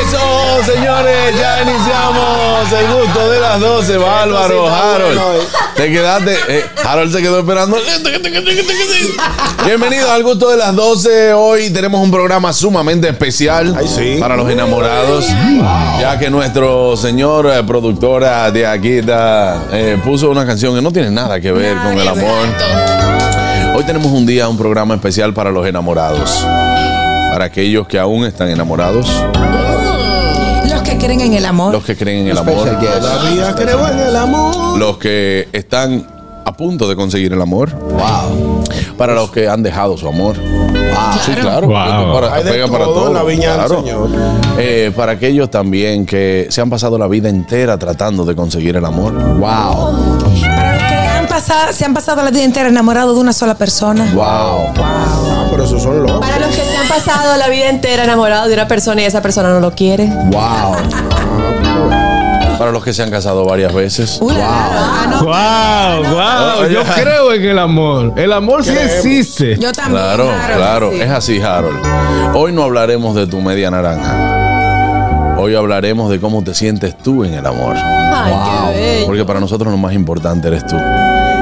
Eso, señores, ya iniciamos el gusto de las 12. Bárbaro, Harold. Te quedaste. eh, Harold se quedó esperando. Bienvenido al gusto de las 12. Hoy tenemos un programa sumamente especial para los enamorados. Ya que nuestro señor eh, productora de aquí da, eh, puso una canción que no tiene nada que ver con el amor. Hoy tenemos un día, un programa especial para los enamorados. Para aquellos que aún están enamorados, creen en el amor. los que creen en el amor, Todavía creo en el amor. los que están a punto de conseguir el amor, Wow. para los que han dejado su amor. Sí, claro. Wow. Para, Hay de pega para todo todo. en la viña del claro. Señor. Eh, para aquellos también que se han pasado la vida entera tratando de conseguir el amor. Wow. Para los que han pasado, se han pasado la vida entera enamorados de una sola persona. Wow. Ah, pero esos son locos. Para los que han pasado la vida entera enamorados de una persona y esa persona no lo quiere. Wow. Para los que se han casado varias veces. Ah, no. Wow, wow. Yo creo en el amor. El amor sí existe. Yo también. Claro, claro, sí. es así, Harold. Hoy no hablaremos de tu media naranja. Hoy hablaremos de cómo te sientes tú en el amor. Ay, qué bello. Porque para nosotros lo más importante eres tú.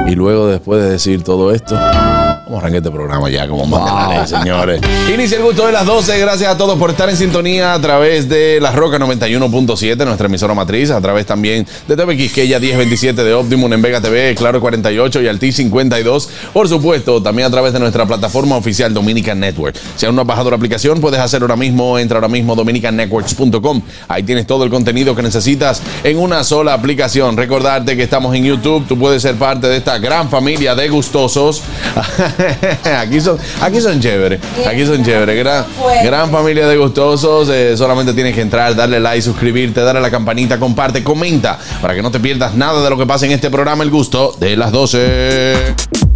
Y luego, después de decir todo esto, vamos a arrancar este programa ya, como ley, señores. Inicia el gusto de las 12. Gracias a todos por estar en sintonía a través de La Roca 91.7, nuestra emisora matriz, a través también de TV Quisqueya 1027 de Optimum en Vega TV, Claro 48 y Alti 52. Por supuesto, también a través de nuestra plataforma oficial Dominican Network. Si aún no has bajado la aplicación, puedes hacerlo ahora mismo. Entra ahora mismo dominicannetworks.com. Ahí tienes todo el contenido que necesitas en una sola aplicación. Recordarte que estamos en YouTube. Tú puedes ser parte de esta gran familia de gustosos. aquí son, aquí son chéveres. Aquí son chéveres. Gran, gran familia de gustosos. Eh, solamente tienes que entrar, darle like, suscribirte, darle a la campanita, comparte, comenta para que no te pierdas nada de lo que pasa en este programa El Gusto de las 12.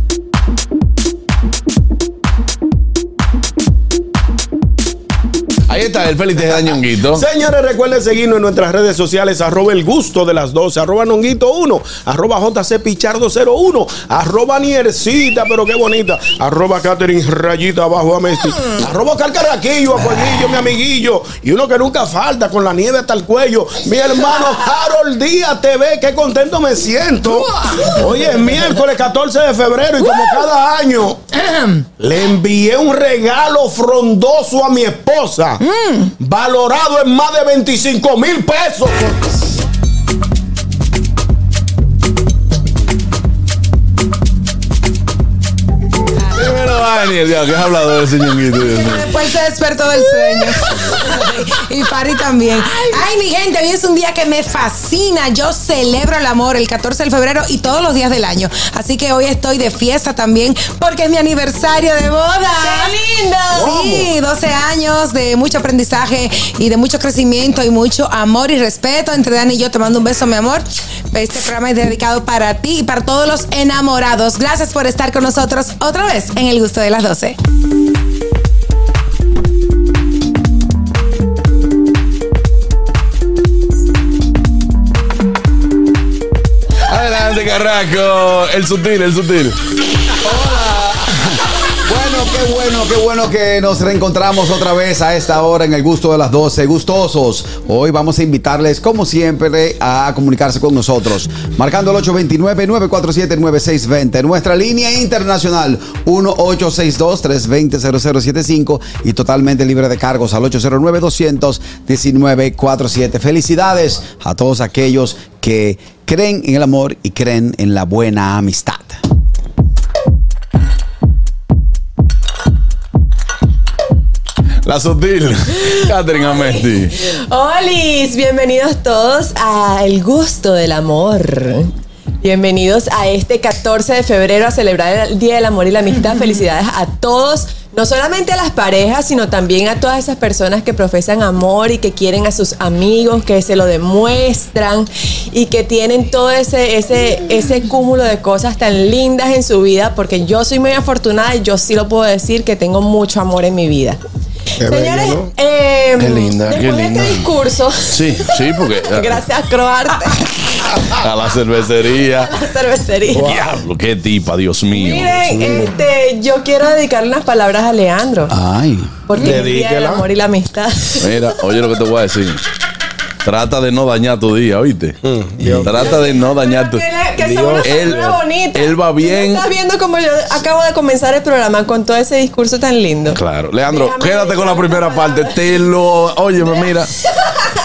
Ahí está el Félix de Dañonguito. Señores, recuerden seguirnos en nuestras redes sociales, arroba el gusto de las 12, arroba nonguito 1, arroba jc pichardo 01, arroba niercita, pero qué bonita, arroba Catherine rayita abajo a Messi, arroba carcaraquillo, a mi amiguillo, y uno que nunca falta con la nieve hasta el cuello, mi hermano Harold Díaz TV, qué contento me siento. Hoy es miércoles 14 de febrero y como cada año le envié un regalo frondoso a mi esposa, valorado en más de 25 mil pesos. Daniel, ya, ¿qué has hablado de ese ñonguito? Después se despertó del sueño. y Fari también. Ay, mi gente, hoy es un día que me fascina. Yo celebro el amor el 14 de febrero y todos los días del año. Así que hoy estoy de fiesta también porque es mi aniversario de boda. ¡Qué lindo! Sí, 12 años de mucho aprendizaje y de mucho crecimiento y mucho amor y respeto entre Dani y yo. Te mando un beso, mi amor. Este programa es dedicado para ti y para todos los enamorados. Gracias por estar con nosotros otra vez en el gusto de las 12. Adelante, Carraco. El sutil, el sutil. Qué bueno, qué bueno que nos reencontramos otra vez a esta hora en el gusto de las 12. Gustosos. Hoy vamos a invitarles, como siempre, a comunicarse con nosotros. Marcando el 829-947-9620. Nuestra línea internacional 1862-320-0075 y totalmente libre de cargos al 809-219-47. Felicidades a todos aquellos que creen en el amor y creen en la buena amistad. La sutil. Catherine Amesti. Olis, bienvenidos todos a El Gusto del Amor. Bienvenidos a este 14 de febrero a celebrar el Día del Amor y la Amistad. Felicidades a todos no solamente a las parejas, sino también a todas esas personas que profesan amor y que quieren a sus amigos, que se lo demuestran y que tienen todo ese, ese, ese cúmulo de cosas tan lindas en su vida, porque yo soy muy afortunada y yo sí lo puedo decir que tengo mucho amor en mi vida. Qué Señores, bello, ¿no? eh, Qué linda, después qué de linda. este discurso, Sí, sí, porque gracias Croarte, a la cervecería. la cervecería. Diablo, qué tipa, Dios mío. Miren, este, yo quiero dedicarle unas palabras a Leandro. Ay. Porque es el día del Dedíquela. amor y la amistad. Mira, oye lo que te voy a decir. Trata de no dañar tu día, ¿oíste? Dios. Trata de no dañar tu Que, le- que Dios. una Él- bonita. él va Tú no bien. Estás viendo como yo acabo de comenzar el programa con todo ese discurso tan lindo. Claro. Leandro, Déjame quédate con la primera parte. Te lo. Óyeme, mira.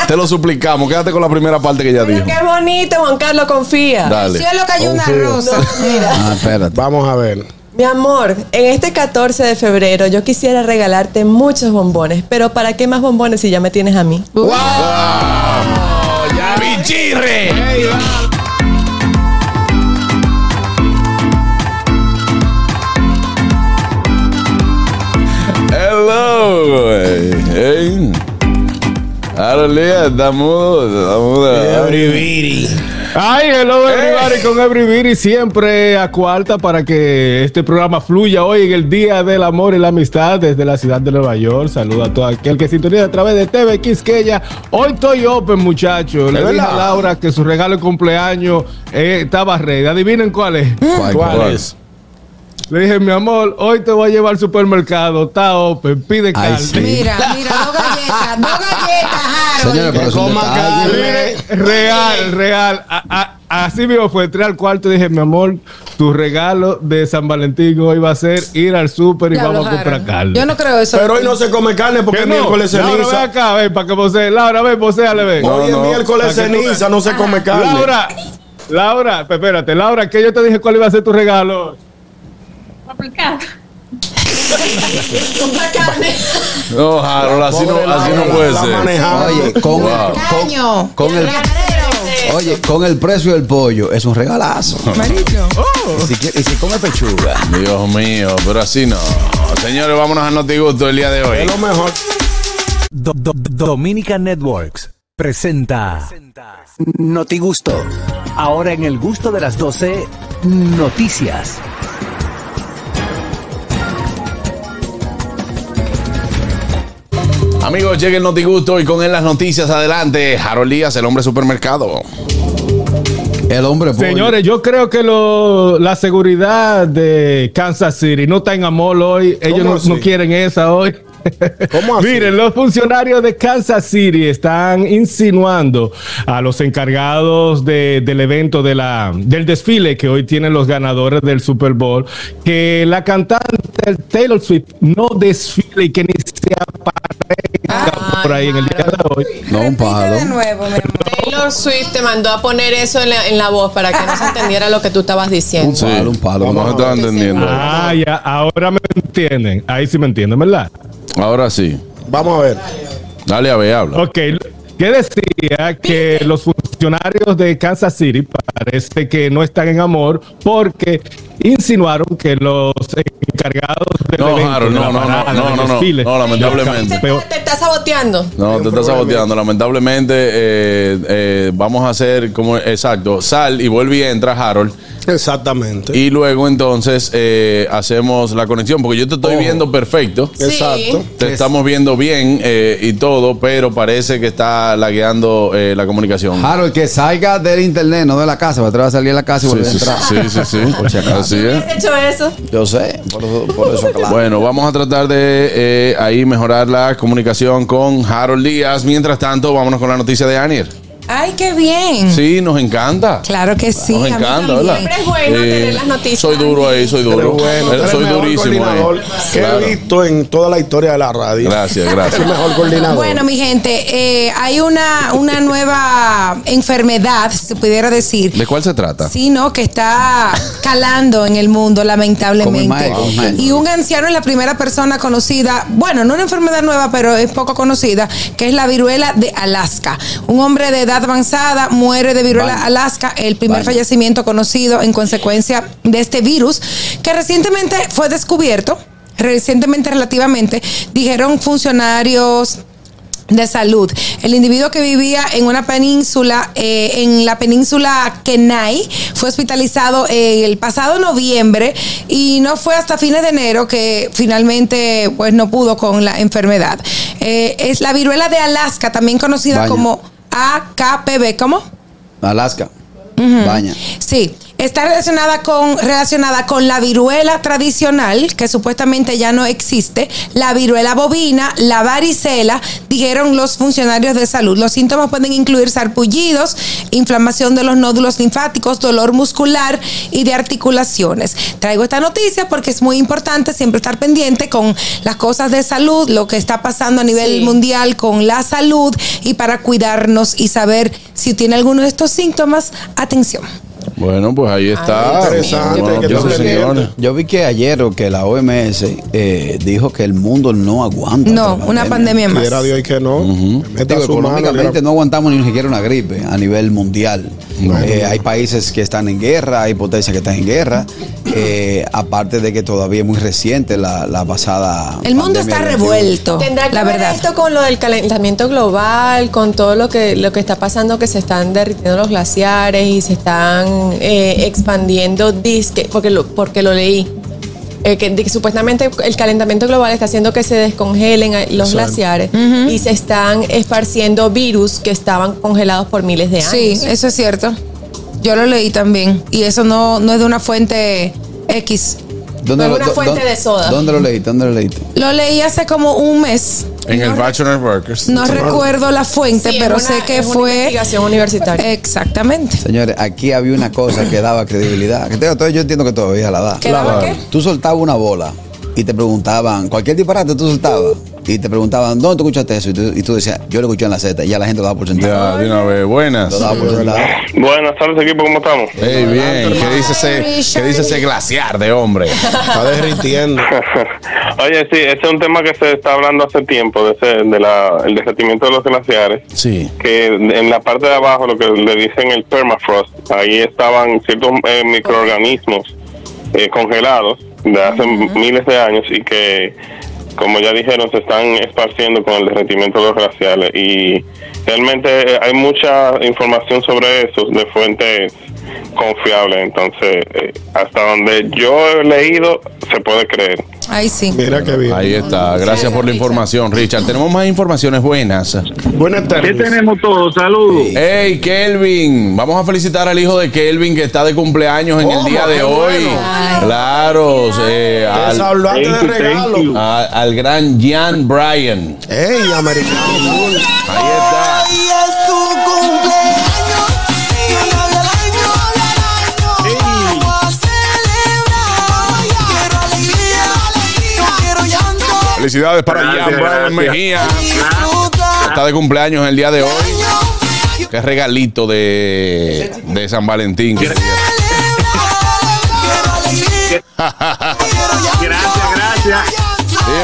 Te lo suplicamos. Quédate con la primera parte que Pero dijo. qué bonito, Juan Carlos, confía. Dale. Cielo cayó una rosa. Mira, Ah, espérate. Vamos a ver. mi amor, en este 14 de febrero yo quisiera regalarte muchos bombones, pero ¿para qué más bombones si ya me tienes a mí? ¡Pichirre! Hello. Hey. Arolía, está mudo, está muda. Ay, hello everybody con Everybody siempre a cuarta para que este programa fluya hoy en el Día del Amor y la Amistad desde la ciudad de Nueva York. Saluda a todo aquel que sintoniza a través de TV Quisqueya. Hoy estoy open, muchachos. Le ¿De dije a? Laura que su regalo de cumpleaños eh, estaba ready. Adivinen cuál es. ¿Cuál, es? Le dije, mi amor, hoy te voy a llevar al supermercado. Está open, pide Ay, carne. sí. Mira, mira, dos galletas, dos galletas. Señores, pero es un Coma detalle. carne. Real, real. A- a- así mismo fue. Entré al cuarto y dije, mi amor, tu regalo de San Valentín hoy va a ser ir al súper y vamos a comprar carne. Yo no creo eso. Pero hoy no se come carne porque ¿Qué es no? miércoles Laura, ven ceniza. acá, ven, para que posee. Laura, ven, poséale, ven. No, Hoy es no. miércoles que tú ceniza, no se come carne. Laura, Laura, espérate, Laura, que yo te dije cuál iba a ser tu regalo. Compra carne. No, Harold, así no, así no puede ser. Oye, con, Wow. Caño. con, con el, oye, con el precio del pollo es un regalazo. Marico. Y si, y si come pechuga. Dios mío, pero así no. Señores, vámonos a Notigusto el día de hoy. Es lo mejor. Do- do- Dominica Networks presenta Noti Gusto. Ahora en el gusto de las 12 noticias. Amigos, llega el Notigusto y con él las noticias. Adelante, Harold Díaz, el hombre supermercado. El hombre pollo. Señores, yo creo que lo- la seguridad de Kansas City no está en amor hoy. Ellos no quieren esa hoy. ¿Cómo así? Miren, los funcionarios de Kansas City están insinuando a los encargados de- del evento de la, del desfile que hoy tienen los ganadores del Super Bowl que la cantante Taylor Swift no desfile y que ni se aparezca por ahí en el día de hoy. No, un Repite palo. de nuevo, mi amor. Taylor Swift te mandó a poner eso en la, en la voz para que no se entendiera lo que tú estabas diciendo. Un palo, un palo. No se estaba entendiendo. Ah, ya, ahora me entienden. Ahí sí me entienden, ¿verdad? Ahora sí. Vamos a ver. Dale a ver, habla. Ok, que decía que los funcionarios de Kansas City parece que no están en amor porque insinuaron que los encargados del No, evento, Harold, de la no, no, no, parada, no, no, no. desfile, No, lamentablemente. Te, estás saboteando. No, te estás saboteando. Lamentablemente, eh, eh, vamos a hacer como exacto. Sal y vuelve y entra Harold. Exactamente. Y luego entonces eh, hacemos la conexión. Porque yo te estoy Ojo. viendo perfecto. Sí. Exacto. Te estamos viendo bien eh, y todo, pero parece que está lagueando eh, la comunicación. Harold, que salga del internet, no de la casa, porque te va a salir de la casa y Sí, volver a entrar. sí, sí, sí. Por si acaso. Así es. ¿Has hecho eso? Yo sé, por eso, por eso claro. Bueno, vamos a tratar de eh, ahí mejorar la comunicación con Harold Díaz. Mientras tanto, vámonos con la noticia de Anier. Ay, qué bien. Sí, nos encanta. Claro que sí. Nos encanta. ¿verdad? Siempre es bueno tener las noticias. Soy duro ahí, soy duro. bueno, Eh, tú eres soy mejor durísimo ahí. que Claro. he visto en toda la historia de la radio. Gracias, gracias. El mejor coordinador. Bueno, mi gente, eh, hay una, una nueva enfermedad, si se pudiera decir. ¿De cuál se trata? Sí, ¿no? Que está calando en el mundo, Como el lamentablemente. Y un anciano es la primera persona conocida, bueno, no una enfermedad nueva, pero es poco conocida, que es la viruela de Alaska. Un hombre de edad avanzada muere de viruela. Alaska, el primer fallecimiento conocido en consecuencia de este virus, que recientemente fue descubierto recientemente relativamente, dijeron funcionarios de salud. El individuo que vivía en una península, eh, en la península Kenai, fue hospitalizado eh, el pasado noviembre y no fue hasta fines de enero que finalmente pues no pudo con la enfermedad. Eh, es la viruela de Alaska, también conocida como AKPB, ¿cómo? Alaska. Baña. Sí, está relacionada con, relacionada con la viruela tradicional, que supuestamente ya no existe, la viruela bovina, la varicela, dijeron los funcionarios de salud. Los síntomas pueden incluir sarpullidos, inflamación de los nódulos linfáticos, dolor muscular y de articulaciones. Traigo esta noticia porque es muy importante siempre estar pendiente con las cosas de salud, lo que está pasando a nivel Sí. mundial con la salud y para cuidarnos y saber si tiene alguno de estos síntomas, atención. Bueno, pues ahí está. Ay, interesante, Bueno, que entonces, no señores. Yo vi que ayer o que la OMS eh, dijo que el mundo no aguanta. No, una pandemia más. Quiera Dios que no. Meta Digo, su mano, económicamente no aguantamos ni siquiera una gripe a nivel mundial. Eh, hay países que están en guerra, hay potencias que están en guerra. eh, aparte de que todavía es muy reciente la, la pasada. El mundo está del 21. revuelto, Tendrá que la ver verdad. esto con lo del calentamiento global, con todo lo que lo que está pasando, que se están derritiendo los glaciares y se están eh, expandiendo disque, porque lo, porque lo leí. eh, que, supuestamente el calentamiento global está haciendo que se descongelen eh, los glaciares y se están esparciendo virus que estaban congelados por miles de años. Sí, eso es cierto. Yo lo leí también. Y eso no, no es de una fuente X. ¿Dónde Fue lo- una fuente dó- de soda. ¿Dónde lo leíste? ¿Dónde lo leíste? Lo leí hace como un mes. En el no, Bachelor Workers. no recuerdo la fuente, Sí, pero una- sé que es una fue. investigación universitaria. Exactamente. Señores, aquí había una cosa que daba credibilidad. Que te- yo entiendo que todavía la da. ¿Qué daba qué? Tú soltabas una bola y te preguntaban, cualquier disparate tú soltabas. Y te preguntaban, ¿dónde tú escuchaste eso? Y tú, y tú decías, yo lo escuché en la Z. Y ya la gente lo daba por sentado. Ya, de una vez. Buenas. Lo daba por sentado. Buenas tardes, equipo, ¿cómo estamos? Hey, bien. ¿Qué dice ese, qué dice ese glaciar de hombre? Está derritiendo. Oye, sí, ese es un tema que se está hablando hace tiempo, de ese, de la, el derretimiento de los glaciares. Sí. Que en la parte de abajo, lo que le dicen el permafrost, ahí estaban ciertos eh, microorganismos eh, congelados de hace miles de años y que, como ya dijeron, se están esparciendo con el derretimiento de los glaciares. Y realmente eh, hay mucha información sobre eso de fuentes confiables. Entonces, eh, hasta donde yo he leído, se puede creer. Ahí sí. Mira qué bien. Ahí está. Gracias por la información, Richard. Tenemos más informaciones buenas. Buenas tardes. ¿Qué tenemos todos? Saludos. Hey, Kelvin. Vamos a felicitar al hijo de Kelvin que está de cumpleaños en el Oh, día de hoy. bueno. Claro. eh, Es al, de regalo. a- al gran Jan Bryan. Ey, americano. Ahí está. Felicidades para Gracias, Jan gracias. Mejía. Está de cumpleaños el día de hoy. Qué regalito de, de San Valentín. que. Gracias, gracias.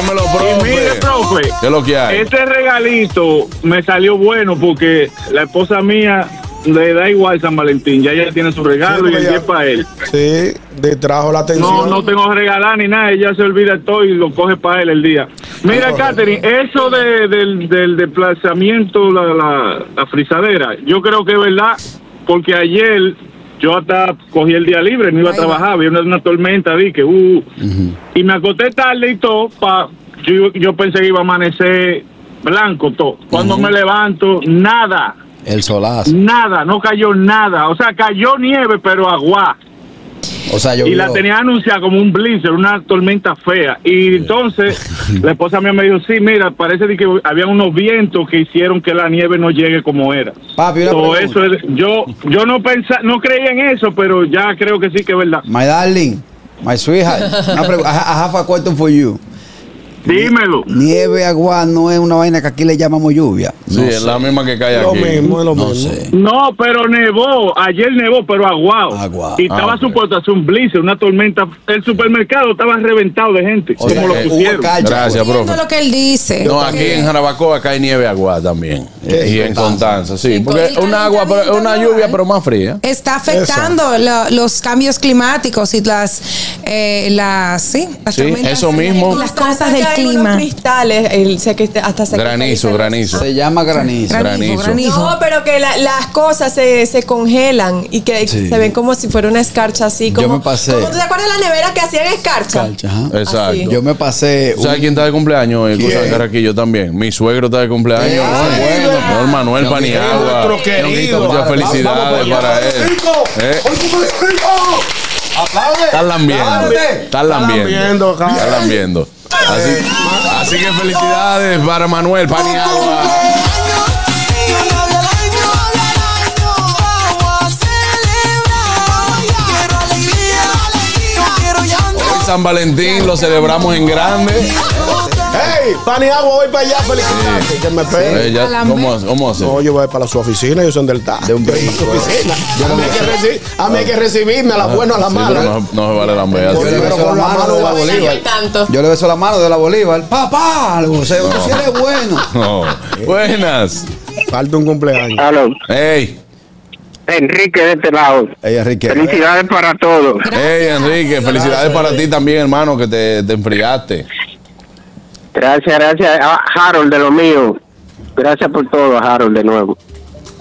Dímelo, Y mire, profe. profe, ¿Qué es lo que hay? este regalito me salió bueno porque la esposa mía le da igual San Valentín. Ya ella tiene su regalo Sí, y el día es para él. Sí, distrajo la atención. No, no tengo que regalar ni nada. Ella se olvida todo y lo coge para él el día. Mira, Catherine, eso de, del, del desplazamiento, la, la, la frisadera, yo creo que es verdad, porque ayer yo hasta cogí el día libre, no iba a trabajar, había una, una tormenta, vi que, uh, y me acosté tarde y todo, pa, yo, yo pensé que iba a amanecer blanco todo. Cuando me levanto, nada, El solazo. nada, no cayó nada. O sea, cayó nieve, pero agua. O sea, yo Y la tenía anunciada como un blizzard, una tormenta fea. Y entonces la esposa mía me dijo, sí, mira, parece que había unos vientos que hicieron que la nieve no llegue como era. Papi, So, eso es- yo yo no pensa, no creía en eso, pero ya creo que sí que es verdad. My darling, my sweetheart. I have a question for you. Dímelo. Nieve, agua, no es una vaina que aquí le llamamos lluvia. Sí, es la misma que cae Lo aquí. mismo, es lo No mismo. sé. No, pero nevó. Ayer nevó, pero aguado. Aguao. Y estaba Ah, supuesto hacer un blizzard, una tormenta. El supermercado estaba reventado de gente. O sea, como lo que pusieron. Gracias, Viendo profe. lo que él dice. No, aquí en Jarabacoa cae nieve agua también. Y en Constanza, sí. Sí, Porque una agua, pero una lluvia, pero más fría. Está afectando lo- los cambios climáticos y las, eh, las, sí, las Sí, tormentas eso mismo. y las cosas del Caen unos clima. cristales, el- sé que hasta se Granizo, granizo. Se llama granizo. Granizo. No, pero que la- las cosas se, se congelan y que Sí. se ven como si fuera una escarcha así. Yo Como, me pasé. como, ¿Tú te acuerdas de la nevera que hacían escarcha? Escarcha, ajá. Exacto. Así. Yo me pasé. ¿Sabes un- quién está de cumpleaños? ¿Quién? Cosa Carraquillo también. Mi suegro está de cumpleaños. Bueno. Señor Manuel Paniagua. Muchas felicidades para él. Eh, Están lambiendo. Están lambiendo. Están lambiendo. Así, así que felicidades para Manuel Paniagua. Hoy San Valentín lo celebramos en grande. ¡Hey! Pani Agua, voy para allá, felicitarte. Que me pegue. Eh, ya- ¿Cómo, cómo hace? No, yo voy para su oficina, yo soy del TAP. De un Yo a su oficina. A mí hay que reci- a mí hay que recibirme a la buena o a la Sí, mala. pero no, no se vale lamber. Yo le beso la la mano de la. Bolívar. Yo le beso la mano de la Bolívar. Papá, algo, o sea, tú sí eres bueno. No. Buenas. Falta un cumpleaños. Aló, Hey. Enrique de este lado. Ey, Enrique. Felicidades para todos. Hey, Enrique, felicidades para ti también, hermano, que te, te enfriaste. Gracias, gracias a Harold de lo mío. Gracias por todo, Harold, de nuevo.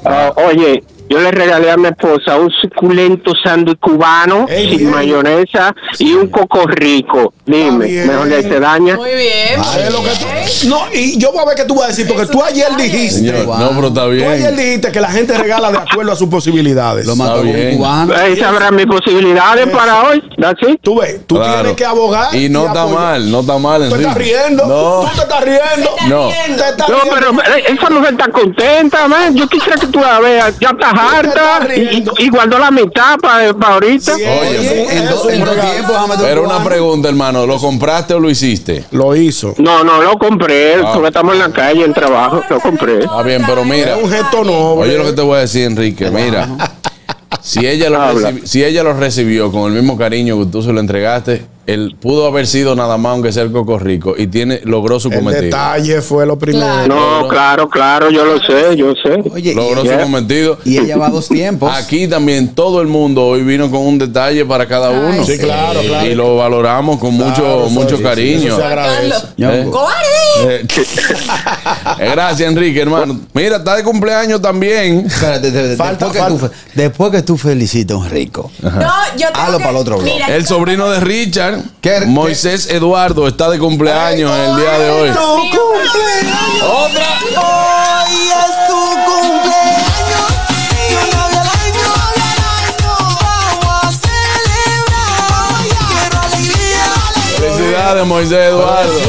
Ah, oye, yo le regalé a mi esposa un suculento sándwich cubano Ey, sin bien. mayonesa y un coco rico. Dime, bien. mejor le se daña. Muy bien. Es lo que tú- No, y yo voy a ver qué tú vas a decir, porque tú ayer dijiste. Señor, no, pero está Tú ayer bien. dijiste que la gente regala de acuerdo a sus posibilidades. Lo un bien. cubano. Ahí sabrán mis posibilidades para hoy. ¿Así? Tú ves, tú Claro. tienes que abogar. Y no está apoyar. mal, no está mal, ¿Te Enrique. estás riendo? No, ¿Tú te estás riendo? no. ¿Te estás No, riendo? pero eh, esa mujer está contenta, man. Yo quisiera que tú la veas. Ya está harta y, y guardó la mitad para ahorita. Sí, Oye, En dos en tiempos, Pero una pregunta, hermano, ¿lo compraste o lo hiciste? Lo hizo. No, no, lo compré, Ah. porque estamos en la calle en trabajo, lo compré. Está bien, pero mira. Es un gesto noble. Oye lo que te voy a decir, Enrique, mira. Si ella, lo Habla. recibi- si ella lo recibió con el mismo cariño que tú se lo entregaste, él pudo haber sido nada más aunque sea el coco rico y tiene logró su El cometido. detalle fue lo primero. Claro. No, claro, claro, yo lo sé, yo sé. Oye, Logró su cometido. y ella va a dos tiempos. Aquí también todo el mundo hoy vino con un detalle para cada uno. Sí, claro, claro. Y lo valoramos con Claro, mucho, eso- mucho cariño. eso se agradece. Carlos. Eh. ¡Cobarde! Eh, eh, Gracias, Enrique, hermano. Mira, está de cumpleaños también. Espérate, de- de- Falta- después, que tú, falta. después que tú felicites a un rico. No, yo tengo Hazlo que- para el otro blog. Mira, El sobrino de Richard, ¿Qué- Moisés Eduardo, está de cumpleaños en el día de hoy. Otra. Hoy es tu cumpleaños y una vez al año, vamos a celebrar. Quiero alegría, Felicidades, Moisés Eduardo.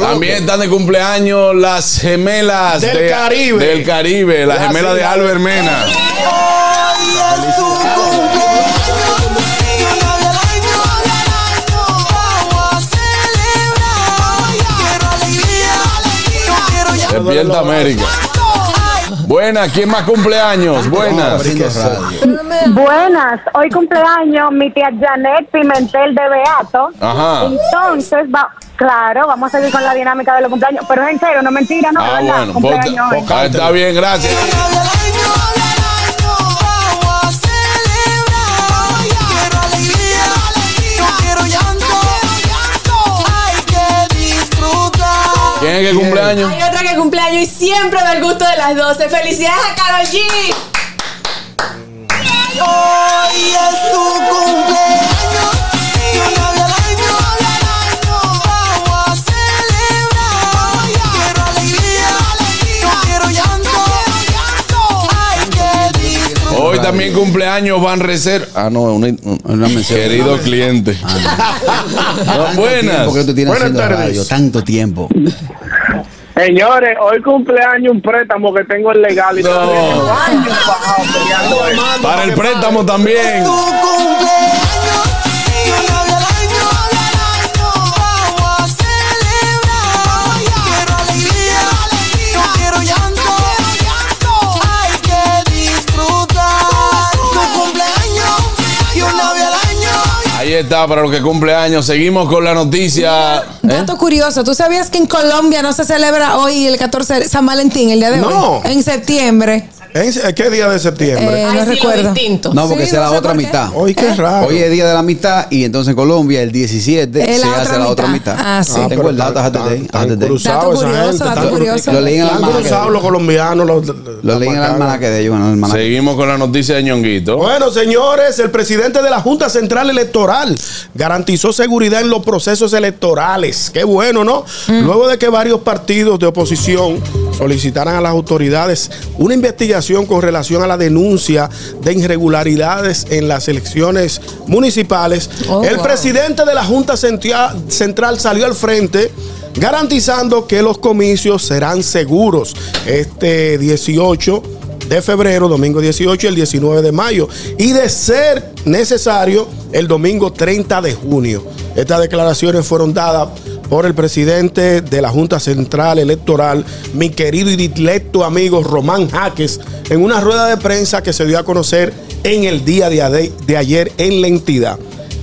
También están de cumpleaños las gemelas Del de- Caribe. Del Caribe, las Las gemelas de. Albert Mena. Despierta América. Buenas, ¿quién más cumpleaños? Buenas. Haciendo radio. Buenas, hoy cumpleaños mi tía Janet Pimentel de Beato. Ajá. Entonces, va, claro, vamos a seguir con la dinámica de los cumpleaños, pero es en serio, no mentira, no, Ah, bueno, cumpleaños hoy. ah, está bien, gracias. ¿Quién es que cumpleaños? Hay otra que cumpleaños y siempre da el gusto de las 12. ¡Felicidades a Karol G! Hoy es tu cumpleaños Hoy también cumpleaños Van Reser. Ah, no, una- un- Una mención. querido cliente. No, buenas. ¿Por qué tú tienes Buenas haciendo tardes. radio tanto tiempo? Señores, hoy cumpleaños un préstamo que tengo en legal y No. tengo años bajado peleando eso. Para el préstamo también. Está para los que cumple años. Seguimos con la noticia. ¿eh? Dato curioso, ¿tú sabías que en Colombia no se celebra hoy el 14 de San Valentín, el día de No. hoy? En septiembre. ¿En ¿Qué día de septiembre? Eh, Ay, no sí, lo recuerdo. distinto. No, porque Sí, no la sé otra mitad. Hoy qué raro. Hoy es día de la mitad y entonces en Colombia el 17 Es se la hace otra la otra mitad. Ah, sí. Ah, Tengo el dato, de Dato curioso, dato curioso. Lo leí en el almanaque. los colombianos. Los, Lo leí en el almanaque de ellos. Seguimos con la noticia de Ñonguito. Bueno, señores, el presidente de la Junta Central Electoral garantizó seguridad en los procesos electorales. Qué bueno, ¿no? Luego de que varios partidos de oposición solicitaran a las autoridades una investigación con relación a la denuncia de irregularidades en las elecciones municipales, Oh, el wow. presidente de la Junta Central salió al frente garantizando que los comicios serán seguros este 18 de febrero, domingo 18 y el 19 de mayo. Y de ser necesario, el domingo 30 de junio. Estas declaraciones fueron dadas por el presidente de la Junta Central Electoral, mi querido y dilecto amigo Román Jaques, en una rueda de prensa que se dio a conocer en el día de, de ayer en la entidad.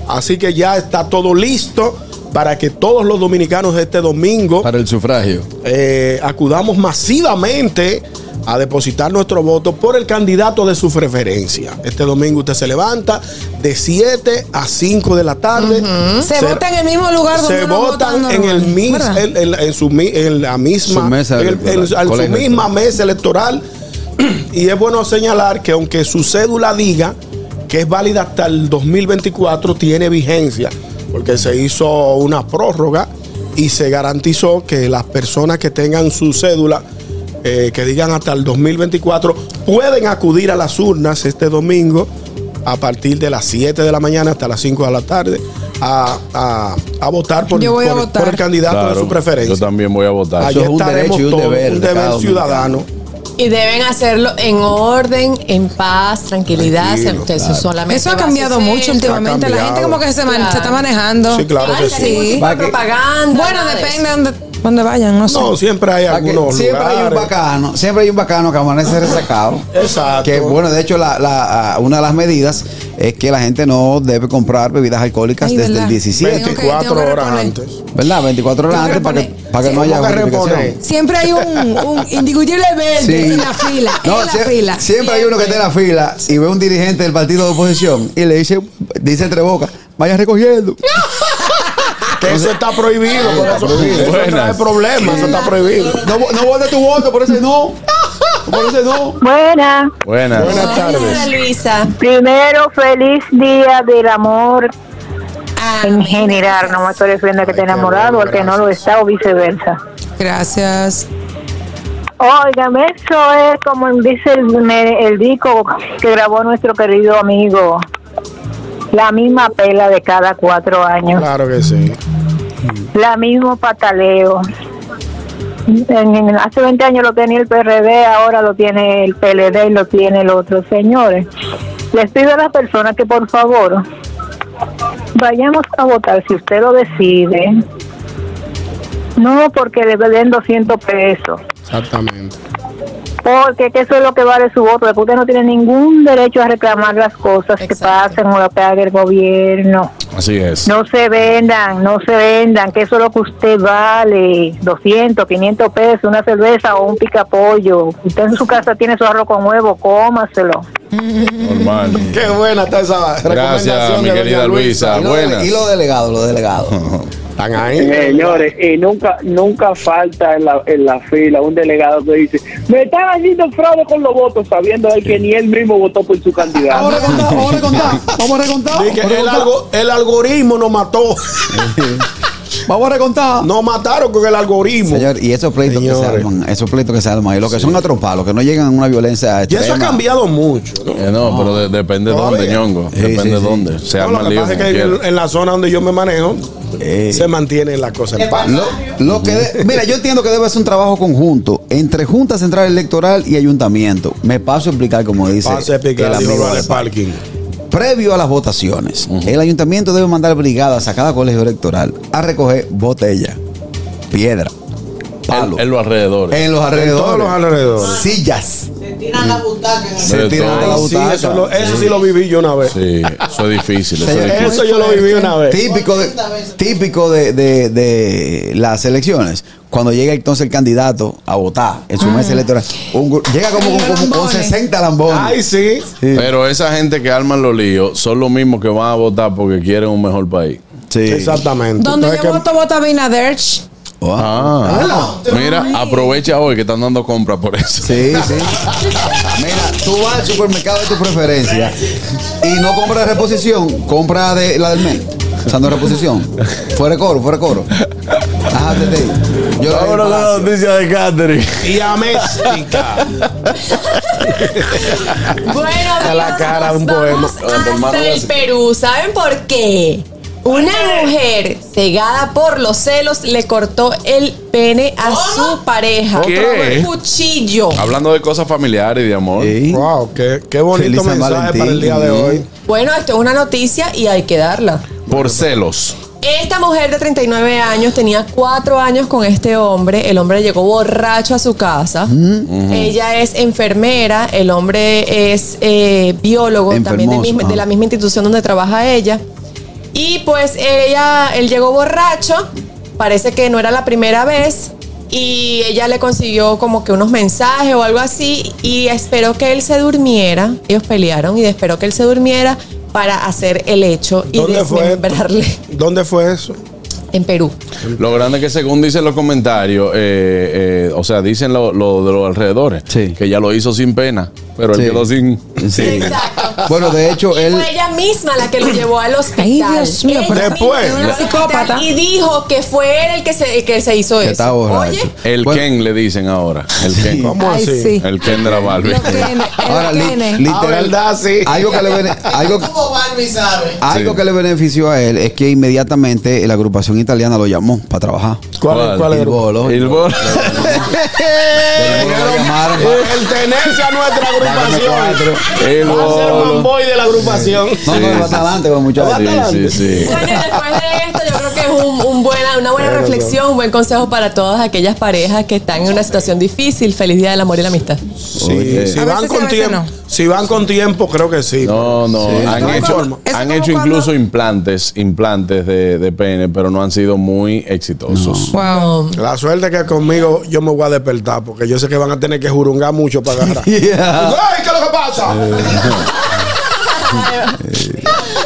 Así que ya está todo listo para que todos los dominicanos de este domingo Para el sufragio. eh, acudamos masivamente a depositar nuestro voto por el candidato de su preferencia. Este domingo usted se levanta de 7 a 5 de la tarde. Se vota en el mismo lugar donde se votan en el mis- en, en- en su, en la misma Su mesa en, electoral, su misma electoral. mesa electoral. Y es bueno señalar que aunque su cédula diga que es válida hasta el 2024, tiene vigencia, porque se hizo una prórroga y se garantizó que las personas que tengan su cédula, eh, que digan hasta el 2024, pueden acudir a las urnas este domingo a partir de las 7 de la mañana hasta las 5 de la tarde a, a- a votar por, por- votar. por el candidato de su preferencia. Yo también voy a votar. Eso Allí es un estaremos derecho y un todos, deber un de deber ciudadano. Y deben hacerlo en orden, en paz, tranquilidad. Tranquilo, Entonces, claro. solamente Eso ha cambiado mucho últimamente. La gente como que se, man- Claro. se está manejando. Sí, claro que sí. Sí. propaganda. Bueno, depende de donde, donde vayan, no sé. No, siempre hay algunos siempre hay un bacano, siempre hay un bacano que amanece resacado. Exacto. Que bueno, de hecho, la, la- una de las medidas es que la gente no debe comprar bebidas alcohólicas Ay, desde ¿verdad? el 17, Tengo que- 24 tengo que horas antes. ¿verdad? 24 horas antes para que, para que Sí, no haya ¿cómo que? Siempre hay un, un indiscutiblemente Sí. en la fila. No, en la sie- fila. Siempre hay uno que está en la fila y ve un dirigente del partido de oposición y le dice, dice entre bocas, vaya recogiendo. Que eso está prohibido. Por eso, eso Buenas. trae problemas. Eso está prohibido. No, no vote tu voto, por ese no. Por ese no. Buena. Buenas. Buenas Hola, tardes. Luisa. Primero, feliz día del amor en general. No me estoy refiriendo a que esté enamorado o al que no lo está o viceversa. Gracias. Óigame, eso es como dice el, el disco que grabó nuestro querido amigo. La misma pela de cada cuatro años. Claro que sí. La mismo pataleo. En- en- hace 20 años lo tenía el PRD, ahora lo tiene el PLD y lo tiene el otro. Señores, les pido a las personas que por favor vayamos a votar si usted lo decide. No porque le den 200 pesos, Exactamente. Porque que eso es lo que vale su voto. Después usted no tiene ningún derecho a reclamar las cosas que pasen o lo que haga el gobierno. Así es. No se vendan, no se vendan, que eso es lo que usted vale, 200, 500 pesos, una cerveza o un picapollo. Usted en su casa tiene su arroz con huevo, cómaselo. Normal. Qué buena está esa Gracias, recomendación mi de doña querida Luisa. Y lo, Buenas. y lo delegado, lo delegado. Están ahí. Señores, y nunca nunca falta en la, en la fila un delegado que dice, me están haciendo fraude con los votos, sabiendo él que ni él mismo votó por su candidato. Vamos a recontar, vamos a recontar, vamos a recontar. Di que vamos a el, recontar. algo- el algoritmo nos mató. Vamos a recontar. Nos mataron con el algoritmo. Señor, y esos pleitos que se arman, esos pleitos que se arman, y los que son a trompar, los que no llegan a una violencia Y extrema. eso ha cambiado mucho. ¿no? Eh, no, pero de- depende de dónde, ñongo. Sí, depende sí, de sí. dónde. Se No, arma lo el que pasa es que en, en la zona donde yo me manejo Eh. se mantienen las cosas en paz. Lo, lo que de- mira, yo entiendo que debe ser un trabajo conjunto entre Junta Central Electoral y Ayuntamiento. Me paso a explicar como dice Pase a explicar, el amigo Alfa. Parking. Previo a las votaciones, el ayuntamiento debe mandar brigadas a cada colegio electoral a recoger botella, piedra, palo, En, en los alrededores. en los alrededores, todos los alrededores. sillas, tiran la butaca. Se De tiran a la todo. Sí, butaca. eso, lo- eso sí lo viví yo una vez. Sí, eso es difícil. Eso es Señor, difícil. Eso yo lo viví una vez. Típico de, típico de, de- de las elecciones. Cuando llega entonces el candidato a votar en su mesa electoral, un llega como, con- como con Lambones. 60 lambones. Ay, sí. Sí. Pero esa gente que arman los líos son los mismos que van a votar porque quieren un mejor país. Sí. Exactamente. Donde yo que- voto, vota Binaderch. Ah, mira, aprovecha hoy que están dando compras por eso. Sí, sí. Mira, tú vas al supermercado de tu preferencia y no compras de reposición, compra de la del mes. Usando reposición. Fuera de coro, fuera de coro. Ajá, te. Yo Vámonos con la noticia de Catherine. Y a Méstica. Bueno, A la cara un poema. hasta el Perú. ¿Saben por qué? Una mujer cegada por los celos le cortó el pene a su pareja ¿Qué? con un cuchillo. Hablando de cosas familiares y de amor. Sí. Wow, qué, qué bonito Feliz San mensaje Valentín. para el día de hoy. Bueno, esto es una noticia y hay que darla. Por celos. Esta mujer de 39 años tenía cuatro años con este hombre. El hombre llegó borracho a su casa. Ella es enfermera. El hombre es eh, biólogo también de, Enfermoso, de ah. la misma institución donde trabaja ella. Y pues ella, él llegó borracho. Parece que no era la primera vez. Y ella le consiguió como que unos mensajes o algo así. Y esperó que él se durmiera. Ellos pelearon y esperó que él se durmiera para hacer el hecho y ¿Dónde fue? desmembrarle ¿Dónde fue eso? en Perú. Lo grande que según dicen los comentarios, eh, eh, o sea, dicen lo, lo de los alrededores, Sí. que ella lo hizo sin pena, pero él Sí. quedó sin... Sí. Exacto. Bueno, de hecho, Y él. fue ella misma la que lo llevó al hospital. Ay, Dios mío, pero después. Psicópata. Y dijo que fue él el que se, el que se hizo Que eso. Oye, El Bueno. Ken le dicen ahora. El Ken. ¿Cómo Ay, así? sí. El Ken de la Barbie. Ahora, li- literal. verdad, sí. Algo que le bene- algo, Como Barbie sabe. algo Sí. que le benefició a él es que inmediatamente la agrupación italiana lo llamó para trabajar. ¿Cuál, ¿Cuál? es El el bolo. El bol- Lo llamaron para- El tenerse a nuestra agrupación. El bolo. Manboy de la agrupación. No, no, va hasta adelante con muchachos. Sí, sí, sí. bueno, después de esto, yo creo que es un, un buena, una buena reflexión, un buen consejo para todas aquellas parejas que están en una situación difícil. Feliz Día del Amor y la Amistad. Sí, si van sí, con tiempo, no. si van con tiempo, creo que sí. No, no, han hecho, han incluso implantes, implantes de, de pene, pero no han sido muy exitosos. Wow. La suerte que conmigo yo me voy a despertar porque yo sé que van a tener que jurungar mucho para agarrar. Yeah. ¡Ay, qué es lo que pasa!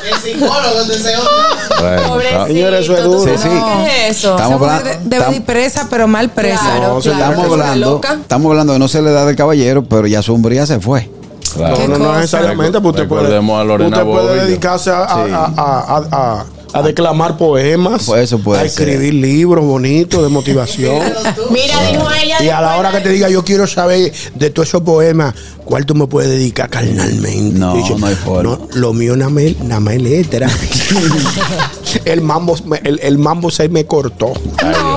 El psicólogo de ese hombre. Bueno, Pobrecito. Señores, eso es ¿tú duro. sabes Sí, sí. ¿Qué es eso? Estamos hablando- debe ir presa, pero mal presa. Claro, No, señora, claro, Estamos hablando, loca. estamos hablando de no ser la edad del caballero, pero ya su hombría se fue. claro. No, no, no cosa? necesariamente, usted puede, a usted dedicarse a, a- Sí. a- a- a- a declamar poemas, Pues eso puede a escribir ser. libros bonitos de motivación. Mira, dijo ella. y a la hora que te diga, yo quiero saber de todos esos poemas, ¿cuál tú me puedes dedicar carnalmente? No, no hay forma. "No, lo mío nada más nada más es letra. el, mambo, el, el mambo se me cortó.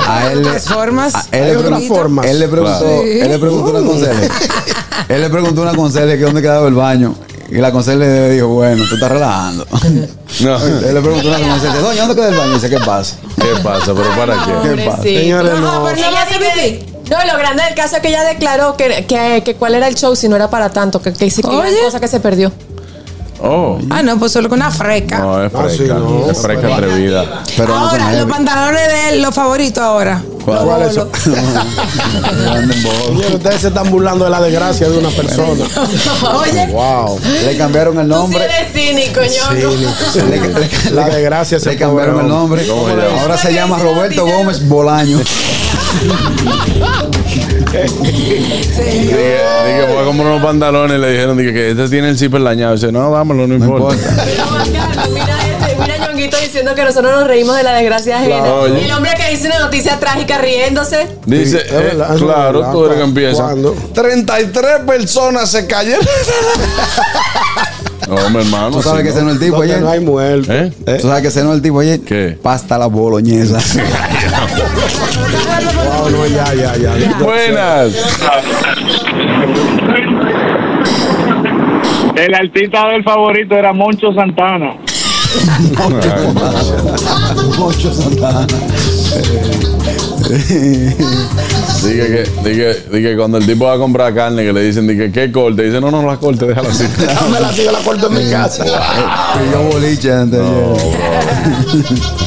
A él, le- otras formas. a él Hay le otras preguntó- formas. Él le preguntó, Claro. él le preguntó una conserje. él le preguntó una conserje que dónde quedaba el baño. Y la conserje le dijo, bueno, tú estás relajando. No. él le preguntó a una conserje, doña, ¿dónde queda el baño? Y dice, ¿qué pasa? ¿Qué pasa? ¿Pero para qué? ¿Qué pasa? Señores, No, no. lo grande del caso es que ella declaró que, que, que cuál era el show si no era para tanto, que, que, que cosa que se perdió. Oh. Ah, no, pues solo con una freca. No, es Ah, sí, fresca. no. es fresca atrevida. Pero ahora, los pantalones de él, los favoritos ahora. Anden bobo. Señores, ustedes se están burlando de la desgracia de una persona. Oye, wow. Le cambiaron el tú sí nombre. eres cínico, ñongo. Le, le- La desgracia se le cambiaron el nombre. Ahora se llama Roberto Gómez Bolaño. Dije, dije, voy a comprar unos pantalones y le dijeron dije, que este tiene el zipper lañado. Dice, no, dámelo, no No importa. importa. Diciendo que nosotros nos reímos de la desgracia ajena. Claro. Y el hombre que dice una noticia trágica riéndose. Dice, Sí, es verdad, eh, claro, verdad. tú eres que empieza. ¿Cuándo? 33 personas se cayeron. no, mi hermano. Tú sabes que ese no es el tipo ayer. no hay muerto. ¿Eh? Tú sabes que ese no es el tipo ayer. ¿Qué? Pasta la boloñesa. Wow, no, ya, ya, ya. ya. Buenas. El artista del favorito era Moncho Santana. Mocho Santana. Dije que, dije, dije cuando el tipo va a comprar carne que le dicen, dije, ¿qué corte? Dice, no, no, la corte, déjala así. Déjame la siga la corto en mi casa. Yo boliche antes No.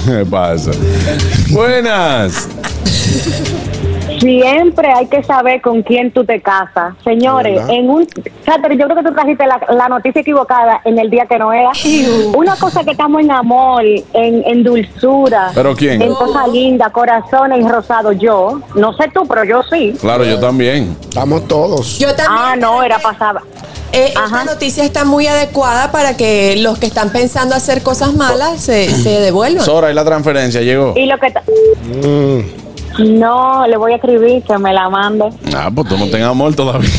¿Qué pasa? Buenas. Siempre hay que saber con quién tú te casas. Señores, ¿Verdad? en un... Catherine, yo creo que tú trajiste la, la noticia equivocada en el día que no era. Una cosa que estamos en amor, en, en dulzura. ¿Pero quién? En cosas lindas, corazones y rosado. Yo, no sé tú, pero yo sí. Claro, yo también. Estamos todos. Yo también. Ah, no, era pasada. Eh, esta noticia está muy adecuada para que los que están pensando hacer cosas malas se, se devuelvan. Sora, ¿y la transferencia llegó? Y lo que... Mm. No, le voy a escribir que me la mande. Ah, pues tú no tengas amor todavía.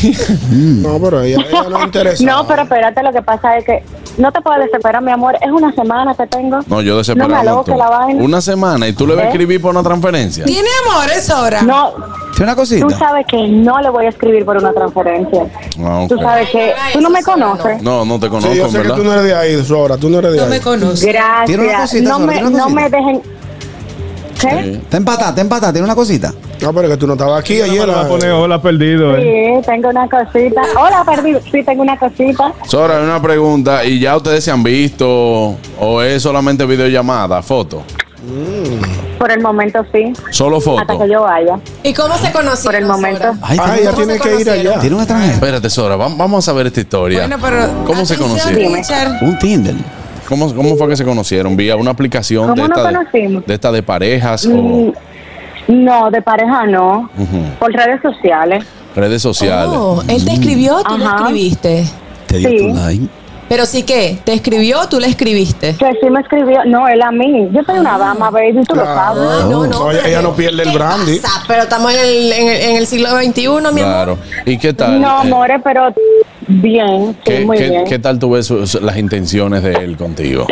No, pero ella, ella no interesa. No, pero espérate, lo que pasa es que no te puedes desesperar, mi amor. Es una semana que tengo. No, yo No me aloque la vaina. Una semana y tú le vas a escribir por una transferencia. ¿Tiene amores ahora? No, ¿Tiene una tú cosita? sabes que no le voy a escribir por una transferencia. Ah, ok. Tú sabes que tú no me conoces. No, no te conozco, Sí, yo sé que ¿verdad? tú no eres de ahí, Sora. Tú no eres de No ahí. me conoce. Tiene una Gracias. cosita, No me, tiene una no me dejen. ¿Qué? Empatada, está empatada, tiene una cosita. No, pero que tú no estabas aquí ayer. va a ah. poner hola perdido. eh. Sí, tengo una cosita. Hola, perdido. Sí, tengo una cosita. Sora, una pregunta. ¿Y ya ustedes se han visto o es solamente videollamada, foto? Por el momento sí. Solo Hasta foto. que yo vaya. ¿Y cómo se conocieron? Por el momento. Sora? Ay, Ah, tiene, ella ¿Cómo tiene se que ir allá. tiene un extranjero. Espérate, Sora, vam- vamos a ver esta historia. Bueno, pero. ¿Cómo se conocieron? Un Tinder. ¿Cómo, ¿Cómo fue que se conocieron? ¿Vía una aplicación de ¿Cómo nos esta de, conocimos? de esta de parejas Mm, o No, de pareja no. Por redes sociales. redes sociales? Oh, él te escribió, tú le Ajá. escribiste. Te dio Sí. tu like. Pero sí que, ¿te escribió tú le escribiste? Que sí me escribió. No, él a mí. Yo soy una dama, baby. Tú lo sabes. Ah, no, no. No, ella, ella no pierde el ¿Qué brandy. pasa? Pero estamos en el, en el, en el siglo XXI, mi Claro. amor. ¿Y qué tal? No, eh, amores, pero bien. Sí, ¿qué, muy qué- bien. qué tal tú ves sus- las intenciones de él contigo?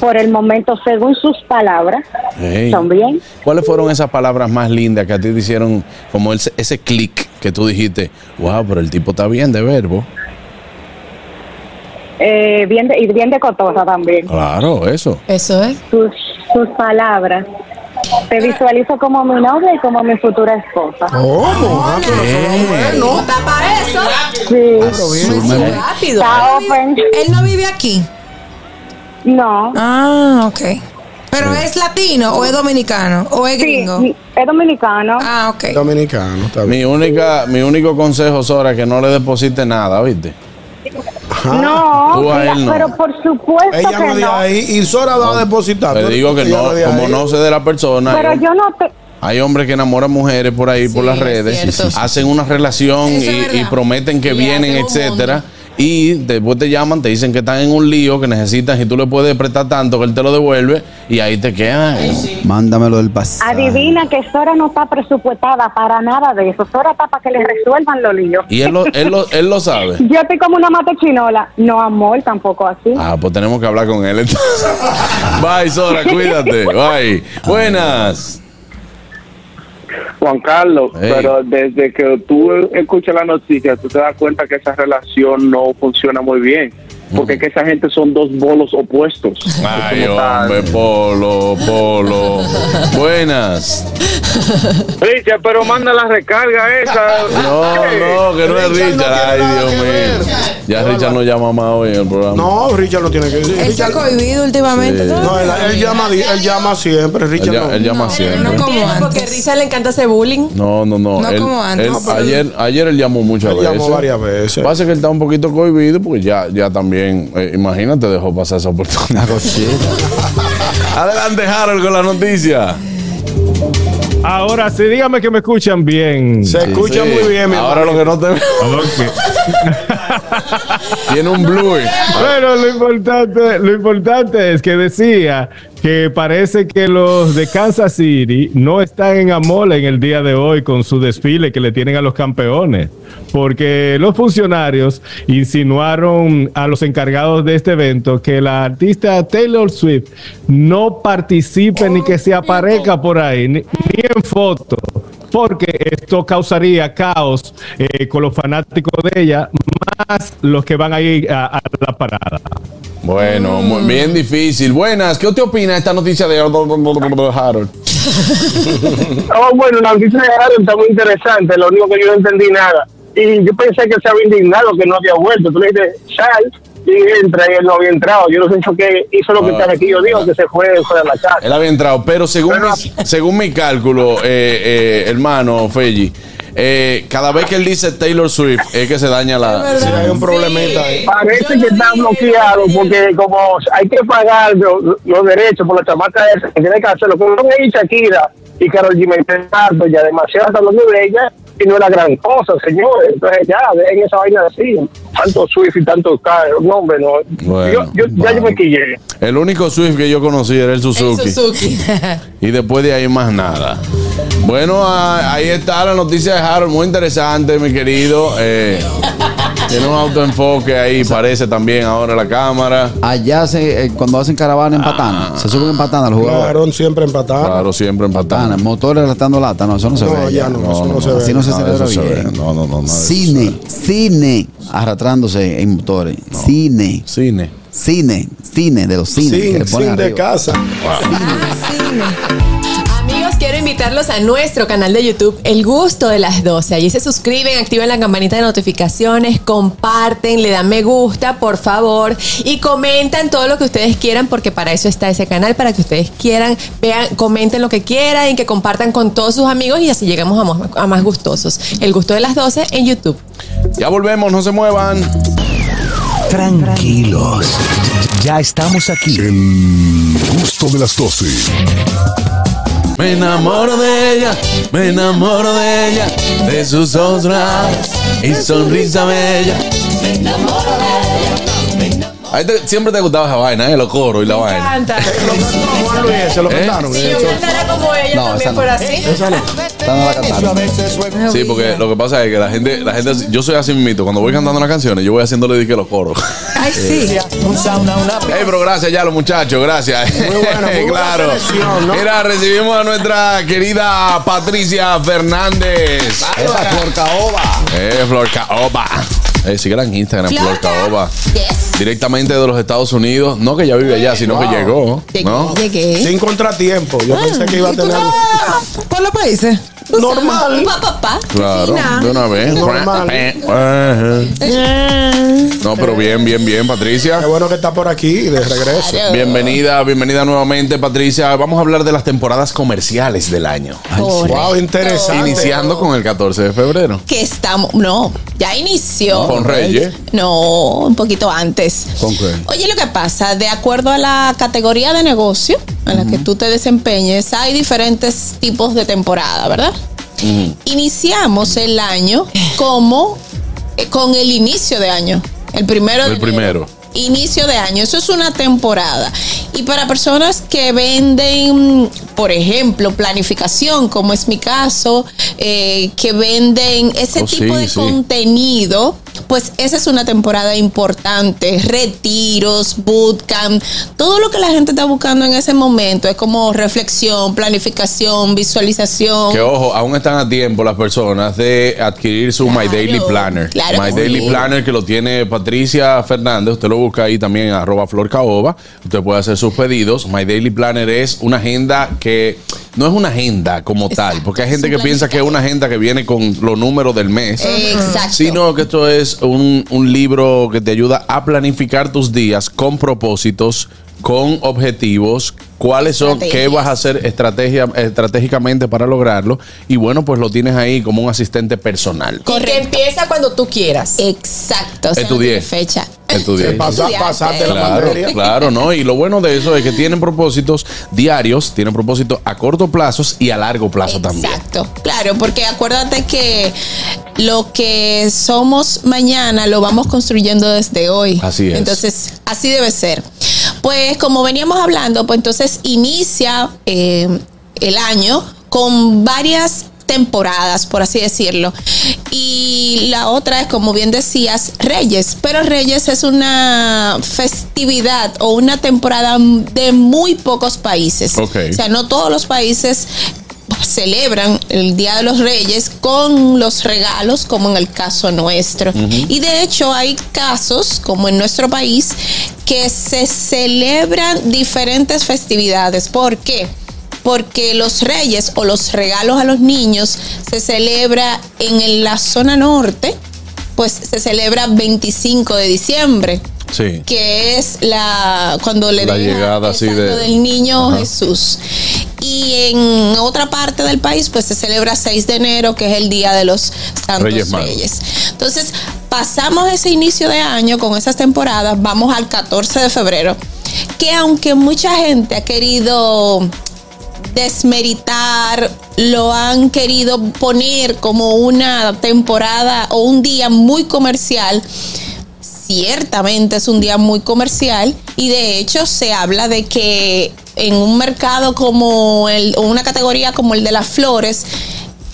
Por el momento, según sus palabras, Ey. son bien. ¿Cuáles fueron esas palabras más lindas que a ti te hicieron como ese, ese clic que tú dijiste, wow, pero el tipo está bien de verbo? Eh, bien de, y bien de cotosa también. Claro, eso. Eso es. Sus, sus palabras. Te visualizo como mi novia y como mi futura esposa. ¿Cómo? Ah, pero eso no ¿Está para eso? Sí. Súmeme. Rápido. Está open. Él no vive aquí. No. Ah, ok. Pero es latino o es dominicano o es Sí, gringo. es dominicano. Ah, ok. Dominicano, está bien. Mi única, mi único consejo, Sora, es que no le deposite nada, ¿viste? No, Tú a mira, él no. pero por supuesto Ella que no no. ahí y Sora va a depositar. Te digo que no, como ahí. no sé de la persona. Pero hay, yo no te... hay hombres que enamoran mujeres por ahí, por Sí, las es redes, cierto. hacen una relación y, y prometen que Y vienen, etcétera. Y después te llaman, te dicen que están en un lío, que necesitan y tú le puedes prestar tanto que él te lo devuelve y ahí te quedan. Mándamelo del pasado. Adivina que Sora no está presupuestada para nada de eso. Sora está para que le resuelvan los líos. Y él lo, él lo, él lo sabe. Yo estoy como una mata chinola. No, amor, tampoco así. Ah, pues tenemos que hablar con él entonces. Bye, Sora, cuídate. Bye. Buenas. Juan Carlos, pero desde que tú escuchas la noticia, tú te das cuenta que esa relación no funciona muy bien. Porque es que esa gente son dos bolos opuestos. Ay, hombre, Polo, Polo. Buenas. Richard, pero manda la recarga esa. No, no, que no es Richard no Richard. Ay, Dios mío. Ya Richard no llama más hoy en el programa. No, Richard no tiene que decir. Él se ha Richard, cohibido últimamente. Sí. ¿no? él, él llama, él llama siempre. Richard él llama No, siempre. no como Porque a. Risa le encanta ese bullying. No, no, no. No Él- como antes. él- No, pero ayer, ayer él llamó muchas Él veces. llamó varias veces. Pasa que él está un poquito cohibido porque ya, ya también, eh, imagínate, dejó pasar esa oportunidad. Adelante, Harold, con la noticia. Ahora sí, dígame que me escuchan bien. Se escucha Sí. muy bien, mi Ahora lo que no te tiene un blue. Bueno, lo importante, lo importante es que decía que parece que los de Kansas City no están en amor en el día de hoy con su desfile que le tienen a los campeones, porque los funcionarios insinuaron a los encargados de este evento que la artista Taylor Swift no participe ni que se aparezca por ahí, ni, ni en foto. Porque esto causaría caos eh, con los fanáticos de ella, más los que van a ir a, a la parada. Bueno, muy- bien difícil. Buenas, ¿qué te opina de esta noticia de Harold? Oh, bueno, la noticia de Aaron está muy interesante, lo único que yo no entendí nada. Y yo pensé que se había indignado, que no había vuelto. Tú le dices, sal, y entra, y él no había entrado. Yo no sé qué hizo lo que Ah. está aquí. Yo digo que se fue fuera de la casa. Él había entrado, pero según, mi, según mi cálculo, eh, eh, hermano Felli, eh, cada vez que él dice Taylor Swift es que se daña la. Sí, hay un problemita ahí. Parece que está bloqueado porque como hay que pagar los, los derechos por la chamaca esa, que tiene que hacerlo. Como y Shakira y Karol G me harto ya demasiado hasta de ella y no es la gran cosa, señores. Entonces ya, dejen esa vaina así. Tanto Swift y tanto Karol, no, hombre, no. Bueno, yo, yo, ya yo me quillé. El único Swift que yo conocí era el Suzuki. Suzuki. Y después de ahí más nada. Bueno, ah, ahí está la noticia de Harold, muy interesante, mi querido. Eh, tiene un autoenfoque ahí, parece también ahora la cámara. Allá se, eh, cuando hacen caravana en Patana, se suben en Patana los jugadores. Claro, siempre empatado. Claro, siempre empatando. Patana, motores arrastrando lata, no, eso no se No, ve. ya no, eso no se ve. Así no se Nada de celebra eso se bien. ve. No, no, no. nada de eso Cine, cine, arrastrándose en motores. Cine, Cine. cine, cine, de los cines. que Sin, le ponen sin de arriba. casa. Amigos, quiero invitarlos a nuestro canal de YouTube, El Gusto de las 12. Allí se suscriben, activan la campanita de notificaciones, comparten, le dan me gusta, por favor, y comentan todo lo que ustedes quieran, porque para eso está ese canal, para que ustedes quieran, vean, comenten lo que quieran y que compartan con todos sus amigos y así llegamos a más, a más gustosos. El Gusto de las 12 en YouTube. Ya volvemos, no se muevan. Tranquilos. Ya estamos aquí. El gusto de las 12. Me enamoro de ella, me enamoro de ella, de sus ojos y sonrisa bella. A ti te- siempre te gustaba esa vaina, ¿eh? los coros y la vaina. Canta. Juan Luis, se lo ¿Eh? cantaron. Si yo cantara como ella No, también no. fuera así. Esta no la cantaron. Sí, porque lo que pasa es que la gente, la gente, yo soy así mito. Cuando voy cantando las canciones, yo voy haciéndole dique los coros. Ay, sí. Ey, pero gracias ya los muchachos, gracias. Muy buena, muy buena claro. selección, ¿no? Mira, recibimos a nuestra querida Patricia Fernández. Esa Flor Caoba. Eh, Flor Caoba. Eh, síguela en Instagram, Flor Caoba. Directamente de los Estados Unidos. No que ya vive allá, sino que llegó. ¿No? Llegué. Sin contratiempo. Yo pensé que iba a tener. Por los países. Normal. Pa, pa, pa. Claro, Fina. de una vez. Normal. No, pero bien, bien, bien, Patricia. Qué bueno que está por aquí de regreso. Bienvenida, bienvenida nuevamente, Patricia. Vamos a hablar de las temporadas comerciales del año. Wow, interesante. Iniciando con el 14 de febrero. que estamos, no, ya inició. Con Reyes. No, un poquito antes. ¿Con qué? Oye, lo que pasa, de acuerdo a la categoría de negocio en la que tú te desempeñes, hay diferentes tipos de temporada, ¿verdad? Iniciamos el año como eh, con el inicio de año, el primero de El primero. Inicio de año. Eso es una temporada. Y para personas que venden, por ejemplo, planificación, como es mi caso, eh, que venden ese Oh, tipo sí, de sí. contenido, pues esa es una temporada importante. Retiros, bootcamp, todo lo que la gente está buscando en ese momento es como reflexión, planificación, visualización. Que ojo, aún están a tiempo las personas de adquirir su My Daily Planner. claro My Daily sí. Planner que lo tiene Patricia Fernández. Usted lo busca ahí también, arroba Flor Caoba. Usted puede hacer sus pedidos. My Daily Planner es una agenda que no es una agenda como tal, porque hay gente que piensa que es una agenda que viene con los números del mes. Exacto. Sino que esto es un, un libro que te ayuda a planificar tus días con propósitos, con objetivos, cuáles son, qué vas a hacer estrategia, estratégicamente para lograrlo. Y bueno, pues lo tienes ahí como un asistente personal. Y que empieza cuando tú quieras. Exacto. o sea, Estudié. fecha. Estudié. Pasa- pasaste la Claro, materia. claro, ¿no? Y lo bueno de eso es que tienen propósitos diarios, tienen propósitos a corto plazo y a largo plazo también. Exacto, claro, porque acuérdate que lo que somos mañana lo vamos construyendo desde hoy. Así es. Entonces, así debe ser. Pues como veníamos hablando, pues entonces inicia eh, el año con varias temporadas, por así decirlo. Y la otra es, como bien decías, Reyes. Pero Reyes es una festividad o una temporada de muy pocos países. O sea, no todos los países celebran el Día de los Reyes con los regalos, como en el caso nuestro. Y de hecho hay casos, como en nuestro país, que se celebran diferentes festividades. ¿Por qué? Porque los reyes o los regalos a los niños se celebra en la zona norte, pues se celebra 25 de diciembre Sí. que es la cuando le La llegada así de- del niño Ajá. Jesús. Y en otra parte del país, pues se celebra 6 de enero, que es el día de los Santos Reyes Reyes. Entonces, pasamos ese inicio de año con esas temporadas, vamos al 14 de febrero, que aunque mucha gente ha querido desmeritar, lo han querido poner como una temporada o un día muy comercial. Ciertamente es un día muy comercial y de hecho se habla de que en un mercado como el, una categoría como el de las flores,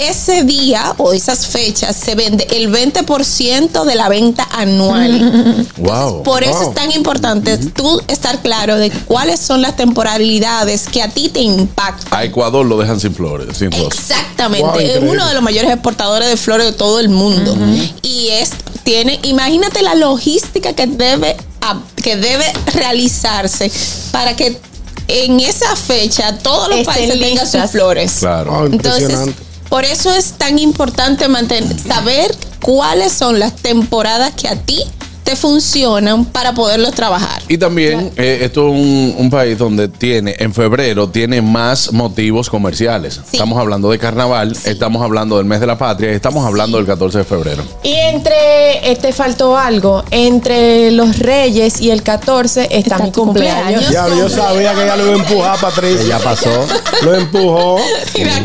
ese día o esas fechas se vende el 20% de la venta anual. Wow. Por eso Wow. es tan importante tú estar claro de cuáles son las temporalidades que a ti te impactan. A Ecuador lo dejan sin flores, sin rosas. Exactamente, Wow, es uno de los mayores exportadores de flores de todo el mundo. Y es, tiene, imagínate la logística que debe, que debe realizarse para que en esa fecha todos los Estén países tengan sus flores. Claro. Entonces, por eso es tan importante mantener, saber cuáles son las temporadas que a ti te funcionan para poderlos trabajar. Y también eh, esto es un, un país donde tiene, en febrero, tiene más motivos comerciales. Estamos hablando de carnaval, estamos hablando del mes de la patria, y estamos hablando del 14 de febrero. Y entre, eh, te faltó algo, entre los Reyes y el 14 está, mi cumpleaños. Ya, yo sabía que ella lo iba a empujar, Patricia. Ya pasó. Lo empujó.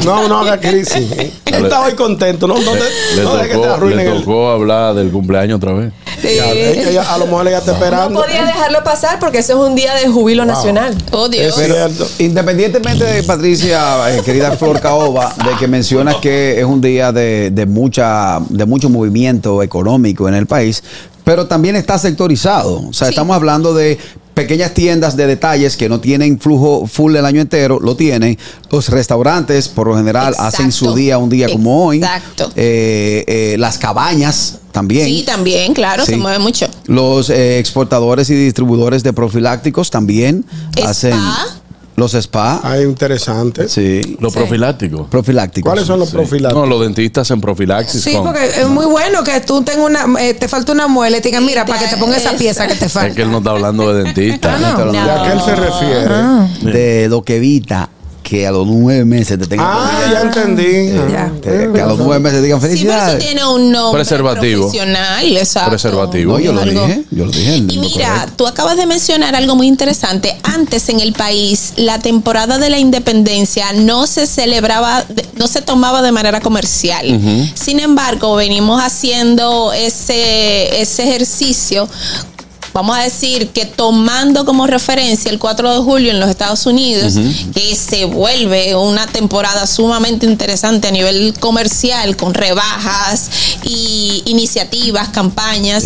No, no haga crisis. Está hoy contento. No, no, te- Le no dejes que te tocó, arruinen le el. tocó hablar del cumpleaños otra vez. Ya, ella- ella- a lo mejor ella está No esperando. podía dejarlo pasar porque eso es un día de jubilo nacional. Oh, Dios. Pero, independientemente de Patricia, eh, querida Flor Caoba, de que mencionas que es un día de, de mucha, de mucho movimiento económico en el país, pero también está sectorizado. O sea, estamos hablando de pequeñas tiendas de detalles que no tienen flujo full el año entero, lo tienen. Los restaurantes, por lo general, hacen su día un día como hoy. Exacto. Eh, eh, las cabañas también. Sí, también, claro, Sí. se mueve mucho. Los eh, exportadores y distribuidores de profilácticos también Spa. hacen los spa. Ah, interesante. Sí. Los profilácticos. Profilácticos. ¿Cuáles son los profilácticos? No, los dentistas hacen profilaxis. Sí, con- porque es muy bueno que tú tengas una, eh, te falta una muela y te digan, mira, para que te ponga esa pieza que te Es falta. que él no está hablando de dentista. Ah, no. ¿Y a qué él se refiere? Ah. De lo que evita que a los nueve meses te tengan Ah, ya entendí. que, que a los nueve meses te digan Sí, por eso felicidades. tiene un nombre Preservativo. profesional, exacto. Preservativo. no, yo lo Algo- dije, yo lo dije. en Y lo mira, correcto. tú acabas de mencionar algo muy interesante. Antes en el país, la temporada de la independencia no se celebraba, de- no se tomaba de manera comercial. Sin embargo, venimos haciendo ese, ese ejercicio. Vamos a decir que tomando como referencia el 4 de julio en los Estados Unidos, que se vuelve una temporada sumamente interesante a nivel comercial, con rebajas y iniciativas, campañas.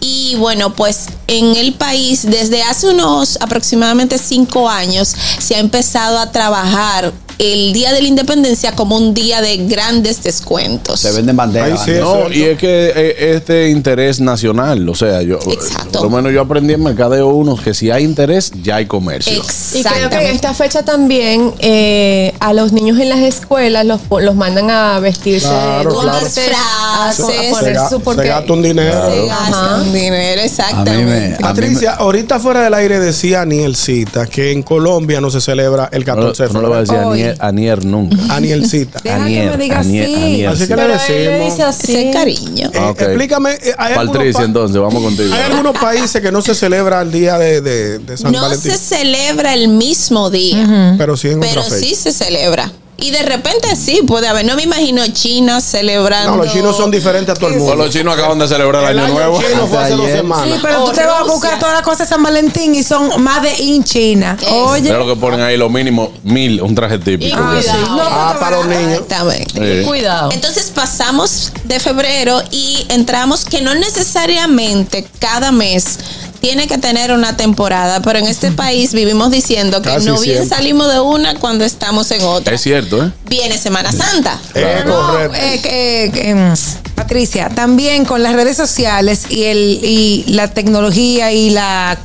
Y bueno, pues en el país, desde hace unos aproximadamente cinco años, se ha empezado a trabajar el Día de la Independencia como un día de grandes descuentos. Se venden banderas. no, y es que eh, este interés nacional, o sea, yo, por lo menos yo aprendí en mercadeo uno que si hay interés, ya hay comercio. Y creo que en esta fecha también eh, a los niños en las escuelas los, po- los mandan a vestirse Claro, con claro. las frases, a Se, poner su se porque gasta un dinero. Se gastan dinero, exactamente. Patricia, ahorita fuera del aire decía Anielcita que en Colombia no se celebra el 14 de No le febrero. voy a decir Anier, Anier nunca. Anielcita. Deja que me diga Anier, así. Anier, Así sí. que le decimos. dice así. Ese cariño. Eh. Explícame, eh, ¿hay Patricia, pa- entonces, vamos contigo. hay algunos países que no se celebra el día de, de- de San No Valentín? se celebra el mismo día, Pero sí en pero otra fecha. sí se celebra. Y de repente sí puede haber. No me imagino China celebrando. No, los chinos son diferentes a todo el mundo. Los chinos acaban de celebrar el, El año, año nuevo. chino fue hace dos Ayer. semanas. Sí, pero tú te vas a buscar todas las cosas de San Valentín y son más de in China. Oye. Lo que ponen ahí, lo mínimo, mil, un traje típico. Y cuidado. No, Ah, para los niños. Exactamente. Cuidado. Entonces pasamos de febrero y entramos que no necesariamente cada mes tiene que tener una temporada, pero en este país vivimos diciendo que Casi no bien siempre. salimos de una cuando estamos en otra. es cierto, ¿eh? Viene Semana Santa. Eh, No, correcto. eh, mm, Patricia, también con las redes sociales y el y la tecnología y la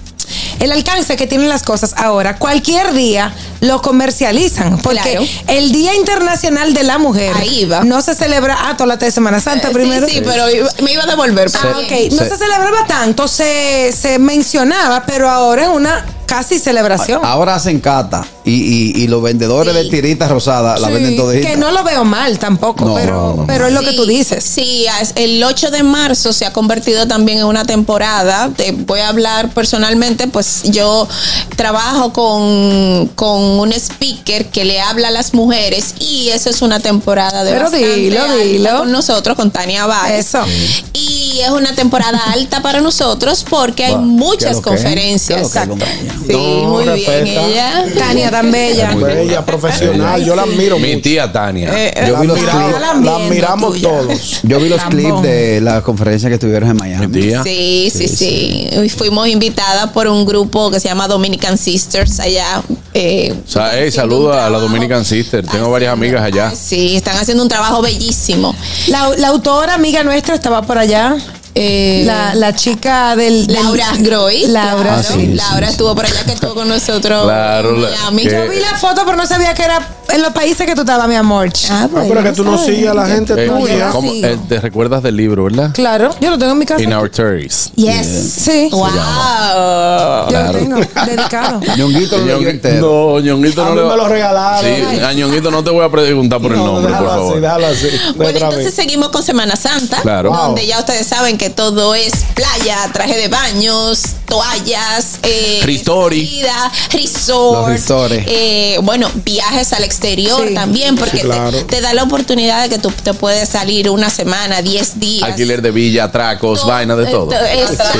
el alcance que tienen las cosas ahora, cualquier día lo comercializan. Porque Claro. el Día Internacional de la Mujer Ahí va. no se celebra, ah, toda la de Semana Santa Eh, primero. Sí, sí, pero me iba a devolver. Ah, pero ok. No se celebraba tanto, se, se mencionaba, pero ahora es una casi celebración. Ahora hacen cata y, y, y los vendedores Sí. de tiritas rosadas la Sí, venden toditas. que no lo veo mal tampoco, No, pero, no, no. pero es lo que tú dices. Sí, el 8 de marzo se ha convertido también en una temporada. Te voy a hablar personalmente, pues yo trabajo con, con un speaker que le habla a las mujeres y eso es una temporada de Pero bastante dilo, alta dilo. con nosotros, con Tania Báez. Eso. Y es una temporada alta para nosotros porque hay muchas conferencias. ¿Qué es lo que? Sí, No, muy bien respeta. ella. Tania tan bella. Muy bien. Bella, profesional, yo la admiro Mi mucho. tía Tania. Eh, Yo La vi los clips. La admiramos todos. Yo vi los clips de la conferencia que tuvieron en Miami. Mi tía. Sí, sí, sí, Fuimos invitadas por un grupo que se llama Dominican Sisters allá. eh, O sea, hey, haciendo saludo un a la. Dominican Sister. Tengo varias amigas allá. Sí, están haciendo un trabajo bellísimo. La, la autora amiga nuestra estaba por allá. Eh, La, la chica del, del- Laura Groy. Laura, Ah, sí, Laura sí, estuvo por allá que estuvo con nosotros. Claro, Miami. que- Yo vi la foto, pero no sabía que era en los países que tú estabas, mi amor. Ah, Ah, pero que tú no sigues a la gente Eh, tuya. Eh, te recuerdas del libro, ¿verdad? Claro, yo lo tengo en mi casa. In Our Terries. Yes. Sí. Wow. Yo Claro. lo tengo dedicado. Ñonguito lo leyó Ñonguito-. No, Ñonguito A no mí me lo regalaron. Sí, a Ñonguito no te voy a preguntar por el No, nombre, por favor. así, déjalo así. Bueno, entonces seguimos con Semana Santa, Claro. donde ya ustedes saben que todo es playa, traje de baños, toallas, eh, Ristori. salida, resort, eh, bueno, viajes al exterior Sí. también, porque Sí, claro. te, te da la oportunidad de que tú te puedes salir una semana, 10 días. Alquiler de villa, atracos, Todo- vaina de todo. eh. Sí.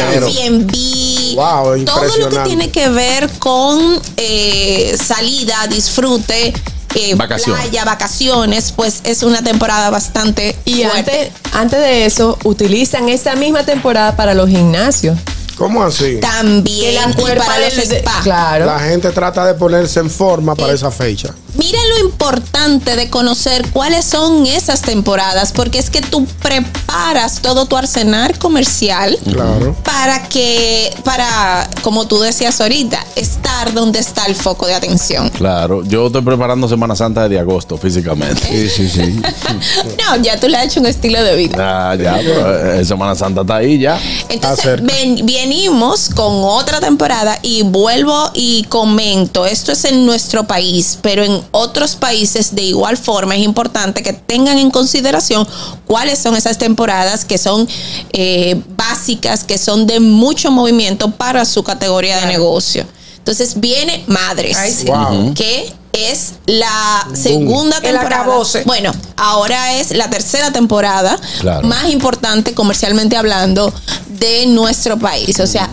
Airbnb, Wow, todo lo que tiene que ver con eh, salida, disfrute, eh, Vacaciones. playa, vacaciones, pues es una temporada bastante Y fuerte. antes, antes de eso, utilizan esa misma temporada para los gimnasios. ¿Cómo así? También Que la y para los de- spa. Claro. La gente trata de ponerse en forma para Eh, esa fecha. Mira lo importante de conocer cuáles son esas temporadas, porque es que tú preparas todo tu arsenal comercial Claro. para que, para, como tú decías ahorita, estar donde está el foco de atención. Claro, yo estoy preparando Semana Santa desde agosto físicamente. Sí, sí, sí. No, ya tú le has hecho un estilo de vida. Ah, ya, pero eh, Semana Santa está ahí ya. Entonces, ven- venimos con otra temporada y vuelvo y comento, esto es en nuestro país, pero en otros países de igual forma es importante que tengan en consideración cuáles son esas temporadas que son eh, básicas, que son de mucho movimiento para su categoría de negocio. Entonces viene Madres, Ay, sí. Wow. que es la segunda temporada. Bueno, ahora es la tercera temporada Claro. más importante comercialmente hablando de nuestro país. O sea,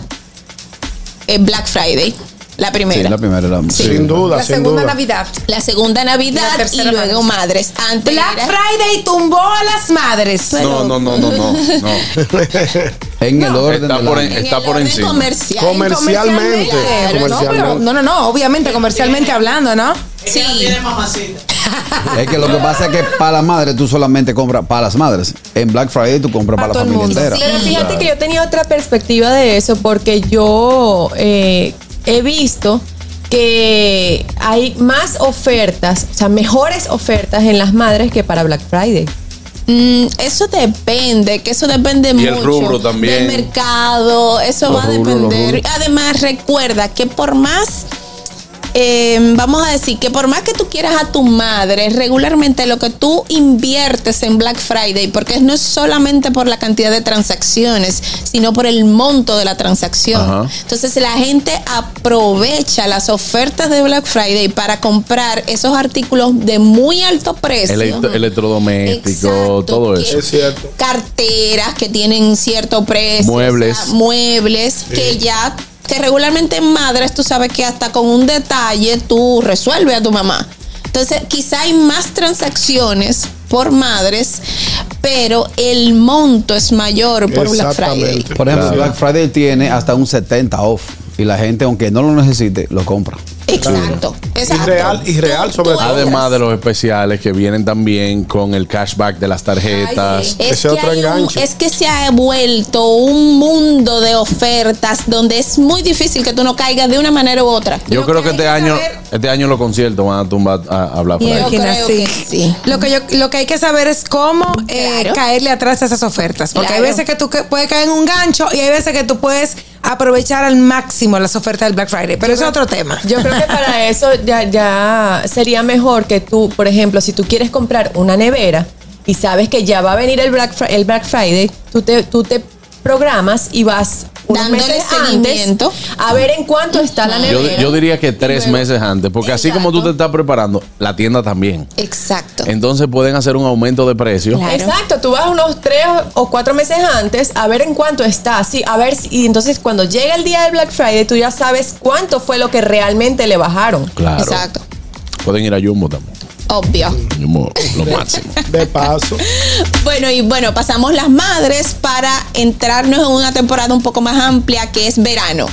eh, Black Friday, la Sí, primera. la primera era. Sí. Sin duda, La sin segunda duda. Navidad. La segunda Navidad Y la y, luego Madres. Antes Black era- Friday tumbó a las madres. No, no, no, no, no. no. En el orden Está del por, en- en está el por orden encima. comercial. Comercialmente. Claro, no, comercialmente. pero- no, no, no, obviamente, comercialmente hablando, ¿no? Sí. Tiene mamacita. Es que lo que pasa es que para las madres tú solamente compras para las madres. En Black Friday tú compras Para para, la familia entera. Pero fíjate que yo tenía otra perspectiva de eso porque yo eh, he visto que hay más ofertas, o sea, mejores ofertas en las madres que para Black Friday. Mm, eso depende, que eso depende Y mucho el rubro también. del mercado, eso Los va a depender. rubros. Además, recuerda que por más eh, vamos a decir que por más que tú quieras a tu madre, regularmente lo que tú inviertes en Black Friday, porque no es solamente por la cantidad de transacciones, sino por el monto de la transacción. Ajá. Entonces la gente aprovecha las ofertas de Black Friday para comprar esos artículos de muy alto precio. Electro- electrodoméstico, Exacto, todo eso. Es cierto. carteras que tienen cierto precio, Muebles. o sea, muebles que ya que regularmente en madres tú sabes que hasta con un detalle tú resuelves a tu mamá. Entonces, quizá hay más transacciones por madres, pero el monto es mayor por Black Friday. Por ejemplo, Claro. Black Friday tiene hasta un 70 off. Y la gente, aunque no lo necesite, lo compra. Exacto, exacto. Y real, y real sobre todo. Además de los especiales que vienen también con el cashback de las tarjetas. Es que, hay un- es que se ha vuelto un mundo de ofertas donde es muy difícil que tú no caigas de una manera u otra. Yo creo que este año, este año los conciertos van a tumbar a, a hablar por ahí. Imagina, creo sí. que sí. Lo que yo, lo que hay que saber es cómo eh, Claro. caerle atrás a esas ofertas. Porque hay veces que tú que- puedes caer en un gancho y hay veces que tú puedes aprovechar al máximo las ofertas del Black Friday. Pero eso es otro tema. Yo creo para eso ya, ya sería mejor que tú, por ejemplo, si tú quieres comprar una nevera y sabes que ya va a venir el Black, el Black Friday, tú te, tú te programas y vas unos Dándole meses seguimiento. antes a ver en cuánto está la Yo, nevera. yo diría que tres meses antes, porque así como tú te estás preparando, la tienda también. Exacto. Entonces pueden hacer un aumento de precio. Exacto, tú vas unos tres o cuatro meses antes a ver en cuánto está, sí, a ver y entonces cuando llega el día del Black Friday tú ya sabes cuánto fue lo que realmente le bajaron. Claro. Exacto. Pueden ir a Jumbo también. Obvio. Jumbo, lo máximo. De paso. Bueno, y bueno, pasamos las madres para entrarnos en una temporada un poco más amplia que es verano.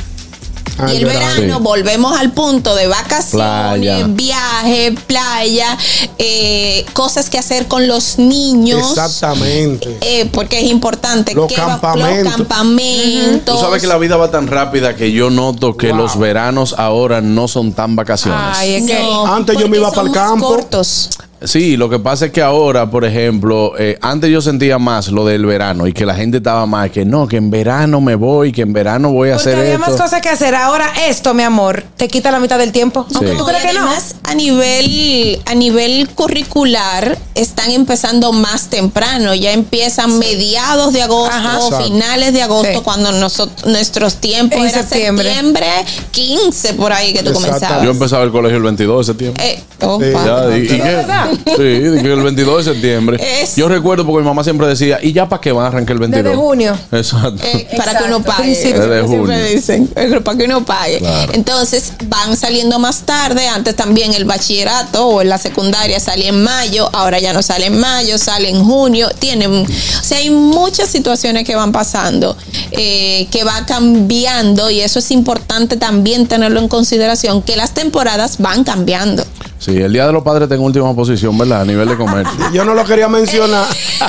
Ah, y el el verano, verano. Sí. volvemos al punto de vacaciones, Playa. viaje, playa, eh, cosas que hacer con los niños. Exactamente. eh, porque es importante Los que va- campamentos. los campamentos. Tú sabes que la vida va tan rápida que yo noto que los veranos ahora no son tan vacaciones. Ay, es que No, Antes yo me iba pa'l más campo. cortos. Sí, lo que pasa es que ahora, por ejemplo, eh, antes yo sentía más lo del verano y que la gente estaba más que no, que en verano me voy, que en verano voy a porque hacer había esto. más cosas que hacer. Ahora esto, mi amor, te quita la mitad del tiempo. Sí. ¿Tú No, crees que no? además, a nivel, a nivel curricular, están empezando más temprano. Ya empiezan mediados de agosto, Ajá. Finales de agosto, Sí. cuando nosotros, nuestros tiempos En era septiembre. septiembre. 15 por ahí que tú comenzabas. Yo empezaba el colegio el 22 de septiembre. Eh, opa. Sí. Ya, y, y que, sí, el 22 de septiembre. Es- Yo recuerdo porque mi mamá siempre decía, ¿y ya para qué van a arrancar el 22? Desde junio. Exacto. Eh, para que uno pague. Principio. Desde Siempre junio. dicen, eh, para que uno pague. Claro. Entonces van saliendo más tarde. Antes también el bachillerato o en la secundaria salía en mayo. Ahora ya no sale en mayo, sale en junio. Tienen, o sea, hay muchas situaciones que van pasando, eh, que va cambiando y eso es importante también tenerlo en consideración, que las temporadas van cambiando. Sí, el Día de los Padres en última posición, ¿verdad? A nivel de comercio. Yo no lo quería mencionar.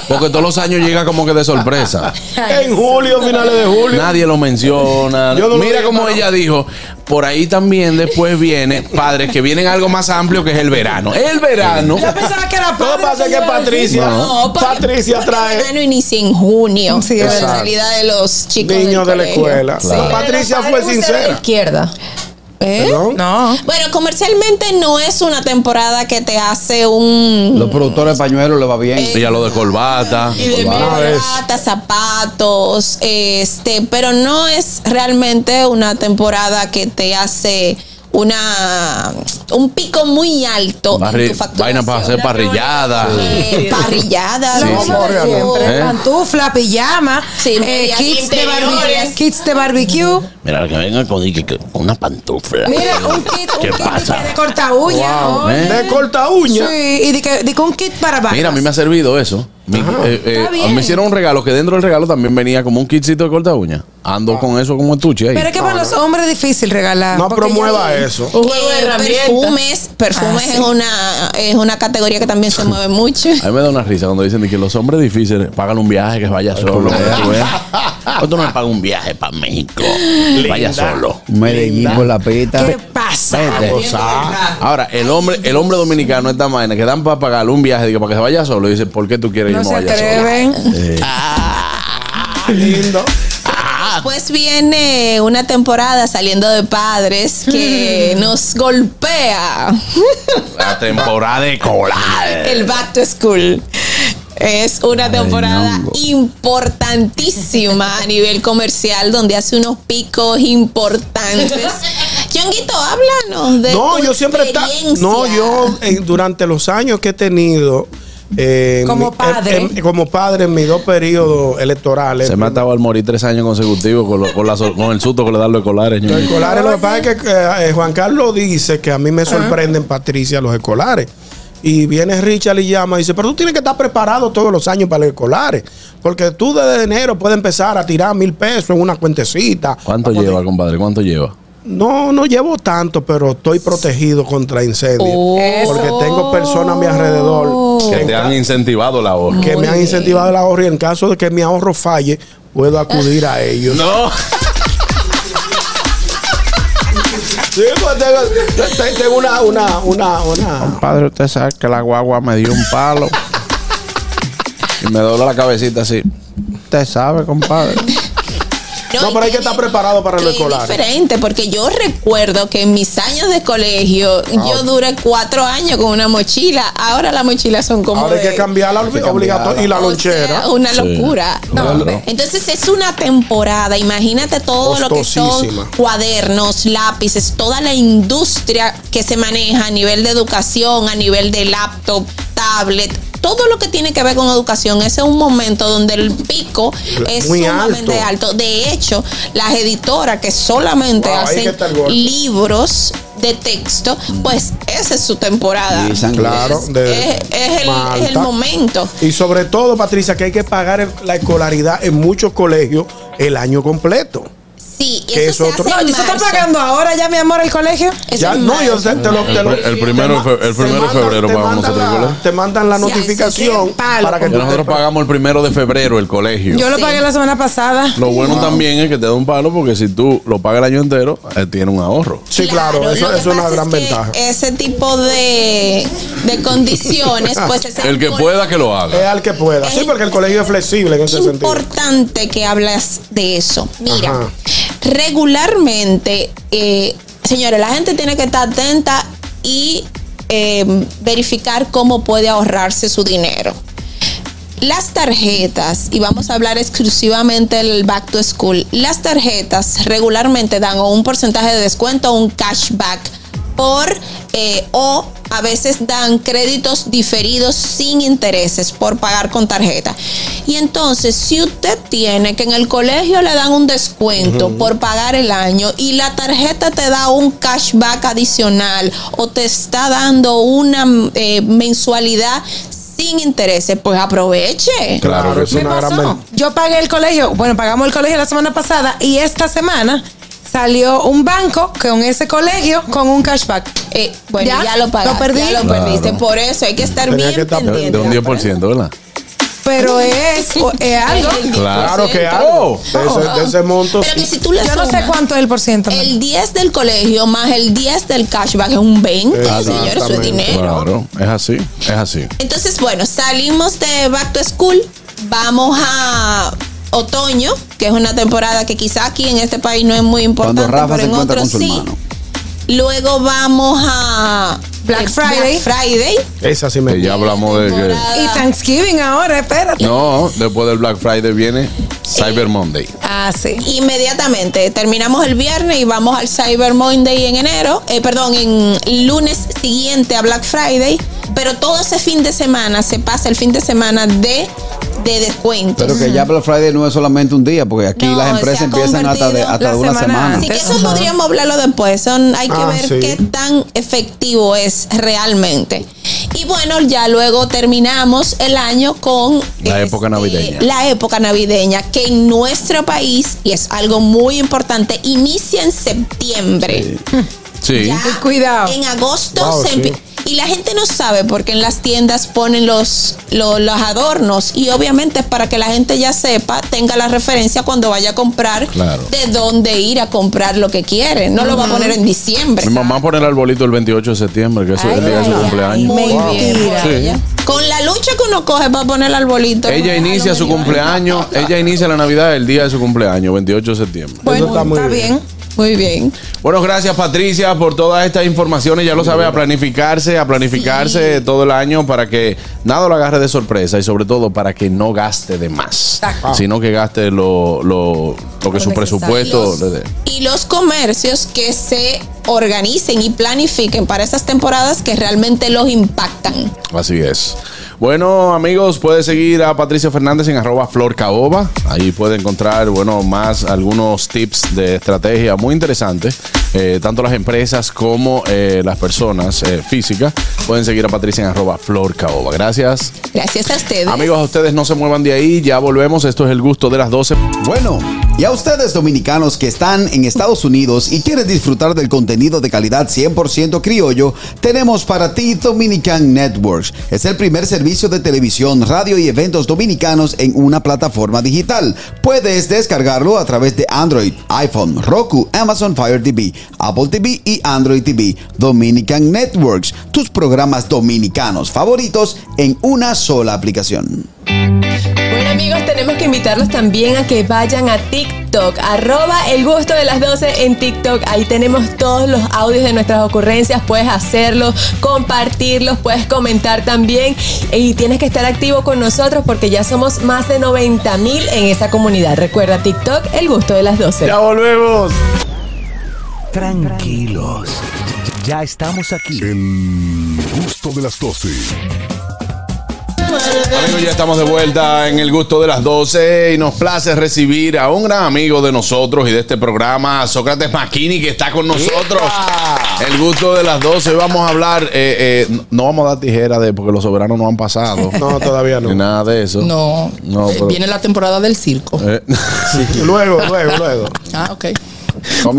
Porque todos los años llega como que de sorpresa. en julio, finales de julio. Nadie lo menciona. No lo Mira como ella dijo, por ahí también después viene padres que vienen algo más amplio que es el verano. El verano. Yo pensaba que era Todo padre, pasa que. Patricia, No, Patricia porque trae El verano inicia en junio. Sí, la salida de los chicos. niños de la escuela. Claro. Patricia fue usted de la sincera. izquierda. ¿Eh? Perdón. No. Bueno, comercialmente no es una temporada que te hace un. Los productores de pañuelos le va bien. Y ya lo de corbata. y de es. corbata, zapatos, este, pero no es realmente una temporada que te hace una un pico muy alto Barri- en tu facturación. vaina para hacer parrillada. Eh, parrillada, Sí, ¿no? sí. Siempre. ¿Eh? Pantufla, pijama, Sí, eh, kits, de kits de barbecue. Mira, que venga con, una pantufla. Mira, un kit, un ¿Qué kit pasa? de corta uña. Wow. ¿Eh? De corta uña. Sí, y de que, de un kit para barbas. Mira, a mí me ha servido eso. Mi- eh, eh, Está bien. me hicieron un regalo que dentro del regalo también venía como un kitcito de corta uña. Ando con eso como estuche ahí. Pero es que para los hombres es difícil regalar. No porque promueva ya- eso. Un juego de Eh, herramientas. perfumes, perfumes Ah, sí. es una es una categoría que también se mueve mucho. A mí me da una risa cuando dicen de que los hombres difíciles pagan un viaje que vaya solo. ¿Cuánto me paga un viaje para México? Vaya solo. Medellín por la pita. ¿Qué pasa? Vete. Ahora, el hombre, el hombre dominicano esta vaina que dan para pagarle un viaje digo, para que se vaya solo. Dice, ¿por qué tú quieres No se me vaya solo? atreven. Lindo. Después viene una temporada saliendo de padres que nos golpea La temporada de colar. el back to school. Es una temporada importantísima a nivel comercial donde hace unos picos importantes. Chonguito, háblanos de No, tu yo siempre está. No, yo eh, durante los años que he tenido. Eh, Como mi- padre. en- en- como padre en mis dos periodos electorales. Se me ha atado al morir tres años consecutivos con, lo- con, la con el susto que le dan los escolares. Los escolares, lo que pasa es que eh, Juan Carlos dice que a mí me sorprenden, Patricia, los escolares. Y viene Richard y llama y dice, pero tú tienes que estar preparado todos los años para los escolares. Porque tú desde enero puedes empezar a tirar mil pesos en una cuentecita. ¿Cuánto lleva, compadre? ¿Cuánto lleva? No, no llevo tanto, pero estoy protegido contra incendios. Oh. Porque tengo personas a mi alrededor Que te han incentivado la ahorro. que me han incentivado el ahorro y en caso de que mi ahorro falle, puedo acudir a ellos. No. Sí, pues tengo, te- tengo una, una, una, una. Padre, usted sabe que la guagua me dio un palo. y me dobla la cabecita así. Usted sabe, compadre. No, pero hay que estar preparado para lo Es escolar. diferente, porque yo recuerdo que en mis años de colegio yo duré cuatro años con una mochila. Ahora las mochilas son como. Ahora hay de- que cambiarla obligatoria y la lonchera. sea, una Sí. locura. No, Claro. Entonces es una temporada. Imagínate todo lo que son cuadernos, lápices, toda la industria que se maneja a nivel de educación, a nivel de laptop, tablet. Todo lo que tiene que ver con educación, ese es un momento donde el pico es Muy sumamente alto. alto. De hecho, las editoras que solamente Wow, que hacen libros de texto, pues esa es su temporada. Claro, de Es, es el, Malta. es el momento. Y sobre todo, Patricia, que hay que pagar la escolaridad en muchos colegios el año completo. Sí, Que eso es se otro- hace No, ¿y se está pagando ahora ya, mi amor, el colegio? Eso Ya, no, yo te, te lo, te lo- El pr- el primero el primero de febrero pagamos nosotros el colegio. Te mandan la notificación sí, sí. Palo. para que nosotros te- pagamos el primero de febrero el colegio. Yo lo Sí. pagué la semana pasada. Lo bueno también es que te da un palo porque si tú lo pagas el año entero, eh, tiene un ahorro. Sí, claro, eso, es una gran que ventaja. Ese tipo de, de condiciones, pues es El que pueda que lo Es haga. al que pueda. Sí, porque el colegio es flexible en ese sentido. importante que hablas de eso. Mira. Regularmente, eh, señores, la gente tiene que estar atenta y eh, verificar cómo puede ahorrarse su dinero. Las tarjetas, y vamos a hablar exclusivamente del Back to School, las tarjetas regularmente dan un porcentaje de descuento o un cashback por eh, o a veces dan créditos diferidos sin intereses por pagar con tarjeta. Y entonces, si usted tiene que en el colegio le dan un descuento por pagar el año y la tarjeta te da un cashback adicional o te está dando una eh, mensualidad sin intereses, pues aproveche. Claro que es una gran. Yo pagué el colegio, bueno, pagamos el colegio la semana pasada y esta semana salió un banco con ese colegio con un cashback. Eh, bueno, ¿Ya? ya, lo pagaste, ¿Lo perdí? ya lo Claro. perdiste. Por eso hay que estar Tenía bien que estar- De, pendiente. de un 10%, ¿verdad? Pero es, es algo. Claro que Oh. algo. De ese, de ese monto. Pero que si tú le Yo no sé sumas cuánto es el por ciento. el 10 del colegio más el 10 del cashback es un 20, señores, eso es dinero. Claro, es así, es así. Entonces, bueno, salimos de Back to School, vamos a otoño, que es una temporada que quizá aquí en este país no es muy importante, Cuando Rafa pero se en otros sí. Luego vamos a Black Friday. Black Friday. Esa sí me Que ya hablamos de que. temporada- Y Thanksgiving ahora, espérate. No, después del Black Friday viene Cyber Monday. Ah, sí. Inmediatamente terminamos el viernes y vamos al Cyber Monday en enero, eh, perdón, en el lunes siguiente a Black Friday, pero todo ese fin de semana se pasa el fin de semana de, de descuentos. Pero que ya Black Friday no es solamente un día, porque aquí No, las se empresas ha empiezan hasta de, convertido hasta la de una semana semana. Así que eso Ajá. podríamos hablarlo después. Son, hay que Ah, ver sí. qué tan efectivo es realmente. Y bueno, ya luego terminamos el año con La época navideña. La época navideña, que en nuestro país, y es algo muy importante, inicia en septiembre. Sí. Ya Cuidado. En agosto Wow, se sí. Y la gente no sabe porque en las tiendas ponen los, los, los adornos y obviamente es para que la gente ya sepa, tenga la referencia cuando vaya a comprar Claro. de dónde ir a comprar lo que quiere. No lo va a poner en diciembre. Mi mamá pone el arbolito el 28 de septiembre, que eso es el día de su cumpleaños. muy bien, Mentira. Con la lucha que uno coge para poner el arbolito. Ella el inicia su cumpleaños, ella inicia la Navidad el día de su cumpleaños, 28 de septiembre. Bueno, está está, muy bien. bien. Muy bien. Bueno, gracias Patricia por todas estas informaciones. Ya lo sabe, a planificarse, a planificarse todo el año para que nada lo agarre de sorpresa y sobre todo para que no gaste de más, Exacto. sino que gaste lo, lo, lo que su presupuesto le dé. Y los comercios que se organicen y planifiquen para esas temporadas que realmente los impactan. Así es. Bueno, amigos, puede seguir a Patricia Fernández en arroba florcaoba. Ahí puede encontrar, bueno, más algunos tips de estrategia muy interesantes eh, tanto las empresas como eh, las personas eh, físicas pueden seguir a Patricia en arroba Flor Caoba. Gracias. Gracias a ustedes. Amigos, a ustedes no se muevan de ahí, ya volvemos. Esto es el gusto de las 12. Bueno, y a ustedes dominicanos que están en Estados Unidos y quieren disfrutar del contenido de calidad 100% criollo, tenemos para ti Dominican Networks. Es el primer servicio de televisión, radio y eventos dominicanos en una plataforma digital. Puedes descargarlo a través de Android, iPhone, Roku, Amazon Fire TV, Apple TV y Android TV. Dominican Networks, tus programas dominicanos favoritos en una sola aplicación. Amigos, tenemos que invitarlos también a que vayan a TikTok, arroba el gusto de las 12 en TikTok. Ahí tenemos todos los audios de nuestras ocurrencias, puedes hacerlo, compartirlos, puedes comentar también y tienes que estar activo con nosotros porque ya somos más de 90 mil en esa comunidad. Recuerda TikTok, el gusto de las 12. Ya volvemos. Tranquilos. Ya estamos aquí. El gusto de las 12. Amigos, ya estamos de vuelta en el gusto de las 12 y nos place recibir a un gran amigo de nosotros y de este programa, Sócrates Maquini, que está con nosotros. El gusto de las 12. Hoy vamos a hablar, eh, eh, no vamos a dar tijera de porque los soberanos no han pasado. No, todavía no. Ni nada de eso. No, No, eh, pero- viene la temporada del circo. Eh, Luego, luego, luego. Ah, ok.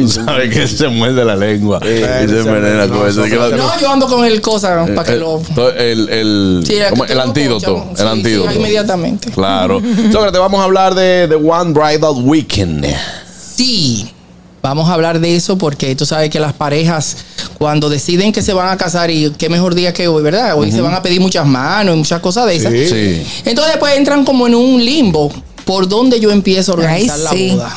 Sabe que se muerde la lengua y se envenena con eso. no, yo ando con el cosa para que eh, lo. el, el, Sí, ¿cómo? que el antídoto. el Sí, antídoto. sí, inmediatamente. Claro. Sócrates, vamos a hablar de The One Bridal Weekend. Sí. Vamos a hablar de eso porque tú sabes que las parejas, cuando deciden que se van a casar, y qué mejor día que hoy, ¿verdad? Hoy se van a pedir muchas manos y muchas cosas de esas. Sí. Sí. Entonces después entran como en un limbo. ¿Por dónde yo empiezo a organizar Ay, sí. la boda?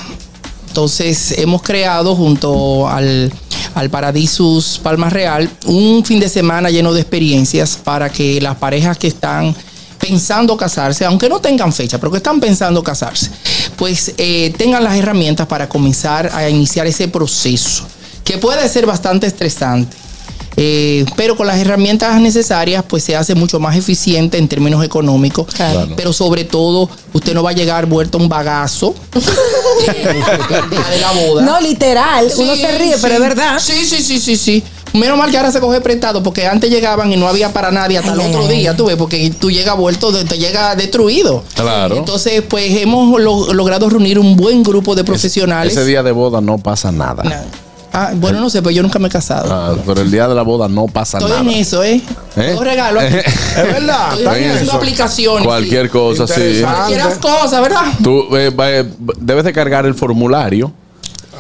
Entonces hemos creado junto al, al Paradisus Palma Real un fin de semana lleno de experiencias para que las parejas que están pensando casarse, aunque no tengan fecha, pero que están pensando casarse, pues eh, tengan las herramientas para comenzar a iniciar ese proceso, que puede ser bastante estresante. Eh, pero con las herramientas necesarias, pues se hace mucho más eficiente en términos económicos. Claro. Pero sobre todo, usted no va a llegar vuelto un bagazo el día de la boda. No, literal. Uno se ríe, pero es verdad. Sí, sí, sí, sí, sí. Menos mal que ahora se coge prestado porque antes llegaban y no había para nadie hasta el otro día, tú ves, porque tú llegas vuelto, te llega destruido. Claro. Entonces, pues hemos lo- logrado reunir un buen grupo de profesionales. Ese día de boda no pasa nada. Ah, bueno, no sé, pero yo nunca me he casado. Ah, pero el día de la boda no pasa Estoy nada. en eso, ¿eh? ¿Eh? Todo regalo. aquí. Es verdad. Estoy haciendo eso. aplicaciones. Cualquier sí. cosa, sí. Cualquier cosa, ¿verdad? Tú eh, va- eh, debes de cargar el formulario.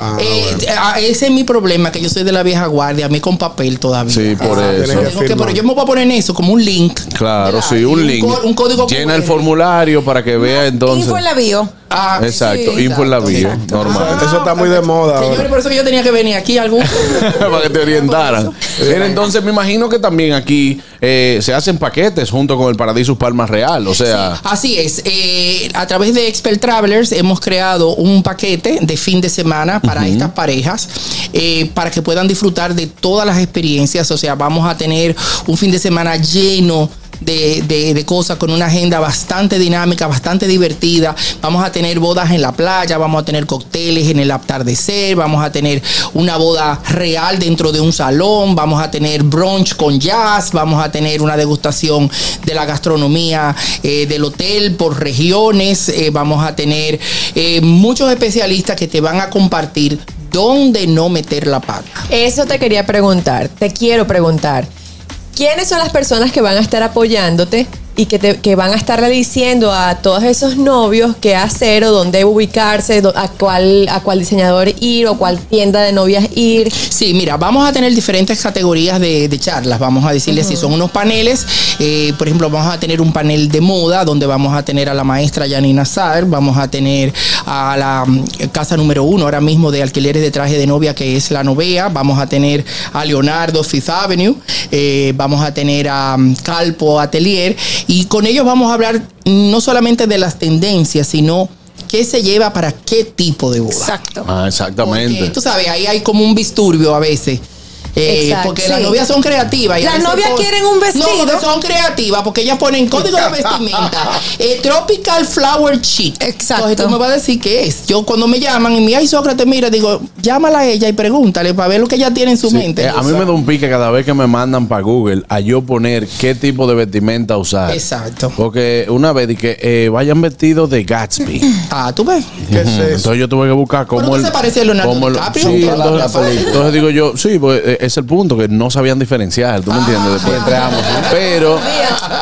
Ah, Eh, ah, ese es mi problema, que yo soy de la vieja guardia, a mí con papel todavía. Sí, por Ah, eso. que que- pero yo me voy a poner en eso como un link. Claro, sí, un link. un código Llena el formulario para que vea entonces. Info en la bio. Ah, Exacto, sí, info en la bio, exacto. normal. Eso está muy de moda Señores, ahora. por eso que yo tenía que venir aquí algún. para que te orientaran. Entonces me imagino que también aquí eh, se hacen paquetes junto con el Paradisus Palma Real. O sea, Así es. eh, a través de Expert Travelers hemos creado un paquete de fin de semana para estas parejas eh, para que puedan disfrutar de todas las experiencias. O sea, vamos a tener un fin de semana lleno. De, de- de cosas con una agenda bastante dinámica, bastante divertida. Vamos a tener bodas en la playa, vamos a tener cócteles en el atardecer, vamos a tener una boda real dentro de un salón, vamos a tener brunch con jazz, vamos a tener una degustación de la gastronomía eh, del hotel por regiones, eh, vamos a tener eh, muchos especialistas que te van a compartir dónde no meter la pata. Eso te quería preguntar, te quiero preguntar. ¿Quiénes son las personas que van a estar apoyándote y que, te- que van a estarle diciendo a todos esos novios qué hacer o dónde ubicarse, a cuál, a cuál diseñador ir o cuál tienda de novias ir? Sí, mira, vamos a tener diferentes categorías de, de charlas. Vamos a decirles si son unos paneles. eh, por ejemplo, vamos a tener un panel de moda donde vamos a tener a la maestra Janina Saer, vamos a tener a la mm, casa número uno ahora mismo de alquileres de traje de novia que es la Novea. Vamos a tener a Leonardo Fifth Avenue. eh, vamos a tener a mm, Calpo Atelier. Y con ellos vamos a hablar no solamente de las tendencias, sino qué se lleva para qué tipo de boda. Exacto. ah, exactamente. Porque, tú sabes, ahí hay como un disturbio a veces. Eh, porque sí. las novias son creativas. Las novias quieren un vestido. No, porque son creativas, porque ellas ponen código de vestimenta. eh, tropical Flower Chic. Exacto. Entonces tú me vas a decir qué es. Yo cuando me llaman y me ay Sócrates, mira, digo, llámala a ella y pregúntale para ver lo que ella tiene en su Sí, mente. eh, a mí me da un pique cada vez que me mandan para Google a yo poner qué tipo de vestimenta usar. Exacto. Porque una vez di que eh, vayan vestidos de Gatsby. Ah, tú ves. ¿Qué es Ujú. eso? Entonces yo tuve que buscar cómo Pero el. se parece a Leonardo cómo el- DiCaprio. sí, entonces, película. entonces digo yo, sí, pues eh, es el punto, que no sabían diferenciar, ¿tú me entiendes? Después entre ambos. Pero,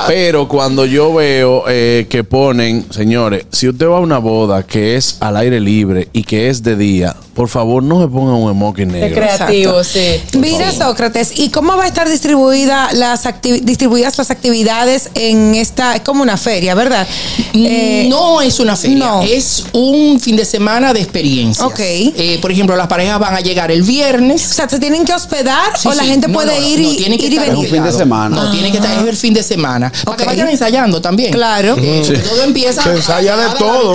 pero cuando yo veo eh, que ponen, señores, si usted va a una boda que es al aire libre y que es de día, por favor no se ponga un Es negro. creativo, sí. Mira, Sócrates, ¿y cómo va a estar distribuida las distribuidas las actividades en esta, es como una feria, ¿verdad? Eh, no es una feria, no. es un fin de semana de experiencias. Ok. Eh, por ejemplo, las parejas van a llegar el viernes. O sea, ¿se tienen que hospedar Sí, o la sí. gente No, puede no, ir no, y, tiene que ir y estar Es un venir? fin de semana. No, tiene que estar es el fin de semana. Para que vayan ensayando también. Claro. Eh, Sí. Todo empieza Se ensaya de a- a la todo.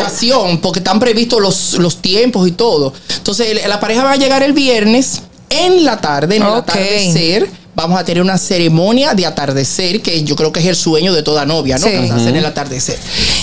porque están previstos los, los tiempos y todo. Entonces, el- la pareja va a llegar el viernes en la tarde, en el Ok. atardecer. Vamos a tener una ceremonia de atardecer, que yo creo que es el sueño de toda novia, ¿no? Sí. En el atardecer.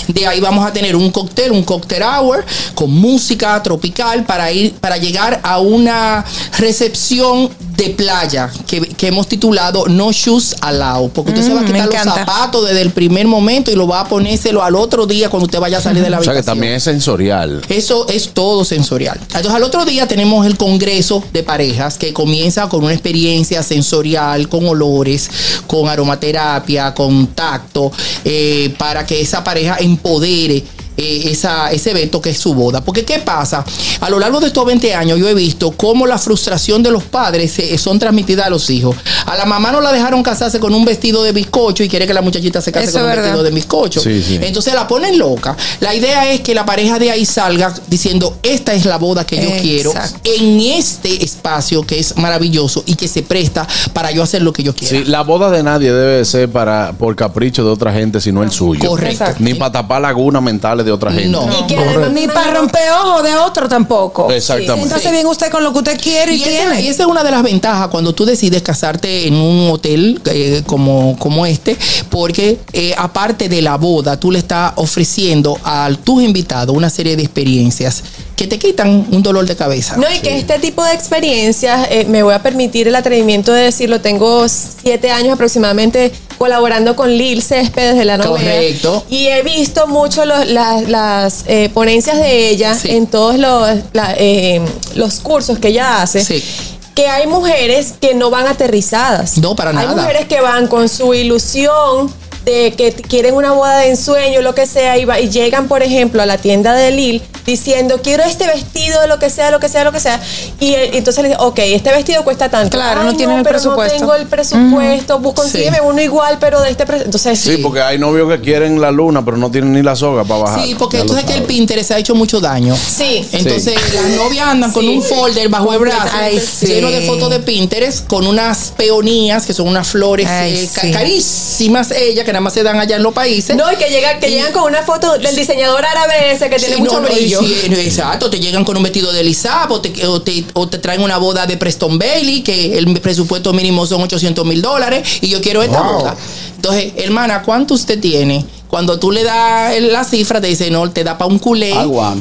De ahí vamos a tener un cóctel, un cóctel hour, con música tropical para ir, para llegar a una recepción de playa que, que hemos titulado No Shoes Allowed. Porque usted se va a Mm, quitar los zapatos desde el primer momento y lo va a ponérselo al otro día cuando usted vaya a salir de la O sea habitación. que también es sensorial. Eso es todo sensorial. Entonces, al otro día tenemos el congreso de parejas que comienza con una experiencia sensorial, con olores, con aromaterapia, con tacto, eh, para que esa pareja empodere. Eh, esa, ese evento que es su boda. Porque ¿qué pasa? A lo largo de estos 20 años yo he visto cómo la frustración de los padres eh, son transmitidas a los hijos. A la mamá no la dejaron casarse con un vestido de bizcocho y quiere que la muchachita se case Eso con un vestido de bizcocho. Sí, sí. Entonces la ponen loca. La idea es que la pareja de ahí salga diciendo, esta es la boda que yo quiero en este espacio que es maravilloso y que se presta para yo hacer lo que yo quiera. Sí, la boda de nadie debe ser para por capricho de otra gente, sino el suyo. Correcto. Ni para tapar lagunas mentales de otra gente. No. Y que Ni no- para romper ojo de otro tampoco. Exactamente. Entonces bien usted con lo que usted quiere y, Y esa, tiene. y esa es una de las ventajas cuando tú decides casarte en un hotel eh, como, como este, porque eh, aparte de la boda, tú le estás ofreciendo a tus invitados una serie de experiencias que te quitan un dolor de cabeza. No, y que este tipo de experiencias, eh, me voy a permitir el atrevimiento de decirlo, tengo siete años aproximadamente colaborando con Lil Céspedes de la novela. Correcto. Y he visto mucho los- la- las eh, ponencias de ella Sí. en todos los, la- eh, los cursos que ella hace. Sí. Que hay mujeres que no van aterrizadas. No, para Hay nada. mujeres que van con su ilusión de que quieren una boda de ensueño, lo que sea, y, va- y llegan, por ejemplo, a la tienda de Lil diciendo, quiero este vestido, lo que sea, lo que sea, lo que sea. Y, eh, entonces le dicen, ok, este vestido cuesta tanto. Claro, Ay, no tienen el pero presupuesto. No tengo el presupuesto, pues consígueme uno igual, pero de este. Entonces, Sí, porque hay novios que quieren la luna, pero no tienen ni la soga para bajar. Sí, porque entonces que el. Pinterest ha hecho mucho daño. sí. Entonces Sí. las novias andan con un folder bajo el brazo Ay, sí. lleno de fotos de Pinterest con unas peonías que son unas flores Ay, eh, carísimas ellas que nada más se dan allá en los países. No, y que llegan, que Y- llegan con una foto del diseñador árabe ese que tiene Sí, mucho no, no, y brillo. sí, exacto, te llegan con un vestido de Lizab o te, o, te, o te traen una boda de Preston Bailey, que el presupuesto mínimo son 800 mil dólares, y yo quiero esta Wow. boda. Entonces, hermana, ¿cuánto usted tiene? Cuando tú le das la cifra, te dice, no, te da para un culé.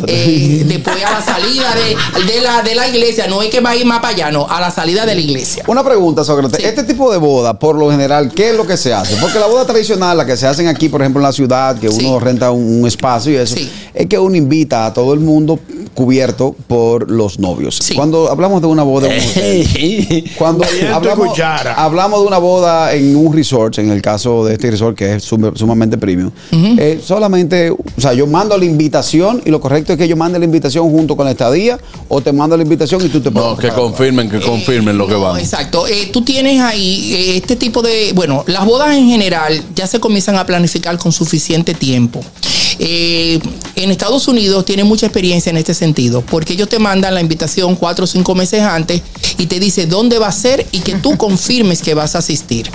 Eh, después a la salida de, de la, de la iglesia, no es que va a ir más para allá, no, a la salida de la iglesia. Una pregunta, Sócrates. Sí. Este tipo de boda, por lo general, ¿qué es lo que se hace? Porque la boda tradicional, la que se hacen aquí, por ejemplo, en la ciudad, que Sí. uno renta un, un espacio y eso, Sí. es que uno invita a todo el mundo cubierto por los novios. Sí. Cuando hablamos de una boda, cuando hablamos, hablamos de una boda en un resort, en el caso de este resort que es sum- sumamente premium, eh, solamente, o sea, yo mando la invitación y lo correcto es que yo mande la invitación junto con la estadía o te mando la invitación y tú te No, que confirmen, que confirmen lo que No, van. Exacto. Eh, tú tienes ahí eh, este tipo de. Bueno, las bodas en general ya se comienzan a planificar con suficiente tiempo. Eh, en Estados Unidos tienen mucha experiencia en este sentido, porque ellos te mandan la invitación cuatro o cinco meses antes y te dice dónde va a ser y que tú confirmes que vas a asistir.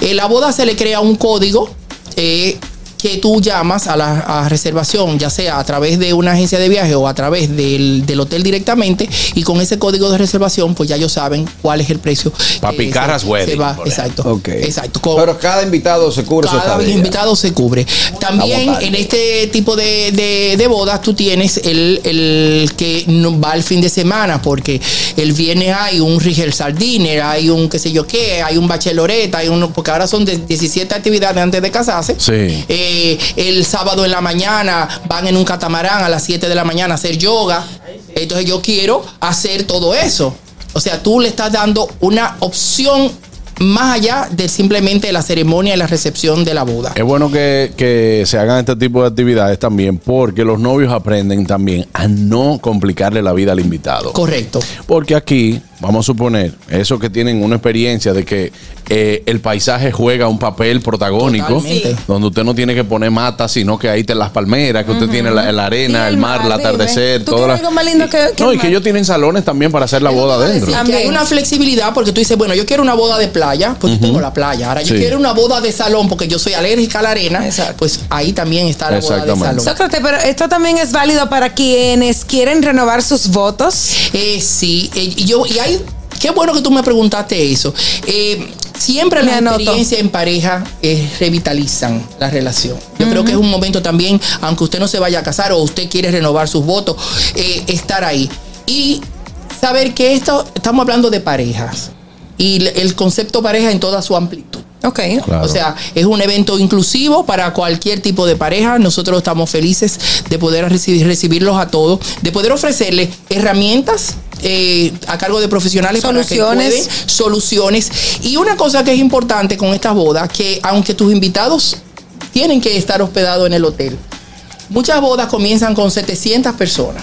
Eh, la boda se le crea un código. eh, que tú llamas a la a reservación, ya sea a través de una agencia de viaje o a través del, del hotel directamente, y con ese código de reservación, pues ya ellos saben cuál es el precio. Pa' que picarras se- wedding, se va. Exacto. Ok. Exacto. Con- Pero cada invitado se cubre su cada invitado se cubre. También en este tipo de, de- de bodas tú tienes el, el que no va el fin de semana, porque el viernes hay un rehearsal dinner, hay un qué sé yo qué, hay un bachelorette, hay uno, porque ahora son de 17 actividades antes de casarse. Sí. Eh, el sábado en la mañana van en un catamarán a las 7 de la mañana a hacer yoga. Entonces yo quiero hacer todo eso. O sea, tú le estás dando una opción más allá de simplemente la ceremonia y la recepción de la boda. Es bueno que, que se hagan este tipo de actividades también porque los novios aprenden también a no complicarle la vida al invitado. Correcto. Porque aquí, vamos a suponer, esos que tienen una experiencia de que eh, el paisaje juega un papel protagónico, Totalmente. donde usted no tiene que poner matas, sino que ahí te las palmeras, que usted tiene la, la arena, el el mar, el atardecer, ¿Tú todas quieres las- algo más lindo que- que No, el y que ellos tienen salones también para hacer la boda adentro. Que hay una flexibilidad porque tú dices, bueno, yo quiero una boda de playa, pues yo tengo la playa. Ahora, yo Sí. quiero una boda de salón porque yo soy alérgica a la arena, pues ahí también está la boda de salón. Sócrates, pero esto también es válido para quienes quieren renovar sus votos. Eh, sí, eh, y yo, y hay, qué bueno que tú me preguntaste eso. Eh, siempre anoto. experiencias en pareja eh, revitalizan la relación. Yo creo que es un momento también, aunque usted no se vaya a casar o usted quiere renovar sus votos, eh, estar ahí. Y saber que esto, estamos hablando de parejas. Y el concepto pareja en toda su amplitud. Ok. Claro. O sea, es un evento inclusivo para cualquier tipo de pareja. Nosotros estamos felices de poder recibir, recibirlos a todos, de poder ofrecerles herramientas eh, a cargo de profesionales para que Soluciones. pueden- soluciones. Y una cosa que es importante con estas bodas, que aunque tus invitados tienen que estar hospedados en el hotel, muchas bodas comienzan con 700 personas.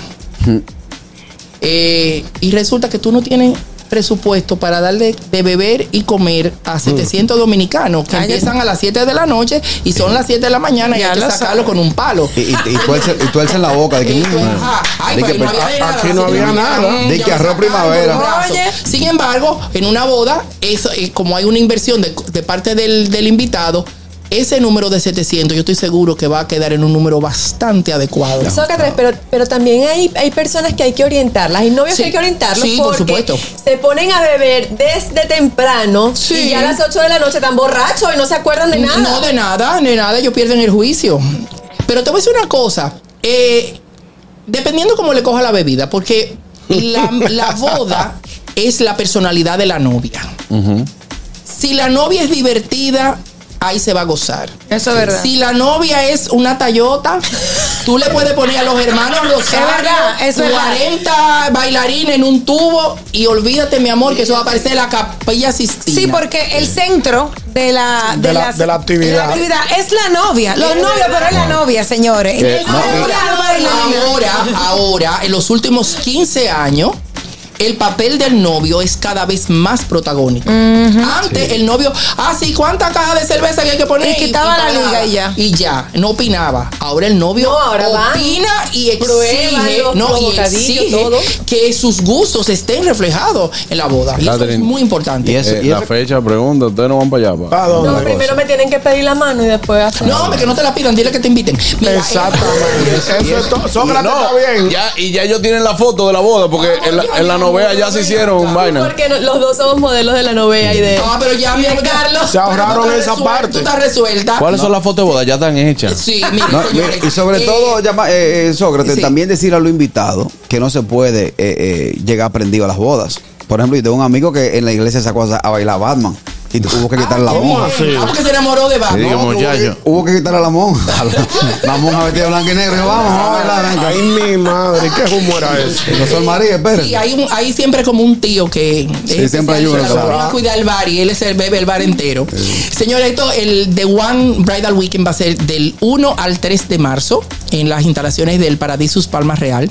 Eh, y resulta que tú no tienes presupuesto para darle de beber y comer a 700 dominicanos que empiezan a las 7 de la noche y son las 7 de la mañana y hay que lo sacarlo con un palo. Y, y, y y tú alzas la boca de que, mm, aquí no había nada. mañana, De que arroz primavera. Sin embargo, en una boda, eso, eh, como hay una inversión de, de parte del, del invitado, ese número de 700 yo estoy seguro que va a quedar en un número bastante adecuado. Sócrates, pero, pero también hay, hay personas que hay que orientarlas, hay novios Sí. que hay que orientarlos Sí, por porque supuesto. se ponen a beber desde temprano Sí. y ya a las 8 de la noche están borrachos y no se acuerdan de nada. No, de nada, de nada, ellos pierden el juicio. Pero te voy a decir una cosa, eh, dependiendo cómo le coja la bebida, porque la, la boda es la personalidad de la novia. Si la novia es divertida, ahí se va a gozar. Eso es verdad. Si la novia es una tayota, tú le puedes poner a los hermanos Rosario verdad, es verdad. 40 bailarines en un tubo y olvídate, mi amor, que eso va a parecer la capilla Sistina. Sí, porque el centro de la, De la- las- de la actividad. de la actividad es la novia. Los novios, pero es la novia, señores. No, la bailarina. Ahora, ahora, en los últimos 15 años, el papel del novio es cada vez más protagónico. Antes el novio, ah, sí, ¿cuántas cajas de cerveza que hay que poner? Y quitaba la pagaba. liga y ya. Y ya, no opinaba. Ahora el novio No, ahora van, opina y prueban exige, no, y exige todo. que sus gustos estén reflejados en la boda. Y eso es Catherine. muy importante. Y eso- Eh, y la eso- fecha, pregunta, ustedes no van para allá. pa? ¿A dónde? No, primero me tienen que pedir la mano y después hacer. No, hombre, que no te la pidan, dile que te inviten. Mira, eh, Exactamente. Eso es todo. Sócrates No, está bien. ya, y ya ellos tienen la foto de la boda, porque en, la, en la novela ya se hicieron vaina. Porque no- los dos somos modelos de la novela y de. Ah, pero ya, mi amor, Carlos. Se ahorraron esa parte. Tú resuelta. ¿Cuáles son las fotos de boda? Ya están hechas. Sí, mira, No, señores, mira, y sobre eh, todo, llama, eh, eh, Sócrates, sí. también decir a los invitados que no se puede eh, eh, llegar prendido a las bodas. Por ejemplo, yo tengo un amigo que en la iglesia sacó a, a bailar Batman y tuvo que quitarle la ¿Cómo monja. así? Ah, porque se enamoró de Batman. Sí, No, hubo. Hubo que quitarle a la monja. La monja vestida de blanco y negro. Vamos, vamos a venga. Ay, mi madre, ¿qué humo era ese? No son María, espérense. Sí, hay, un- hay siempre como un tío que es siempre hay uno, que cuida el bar y él es el bebe el bar entero. Señores, esto, el The One Bridal Weekend va a ser del 1 al 3 de marzo en las instalaciones del Paradisus Palma Real.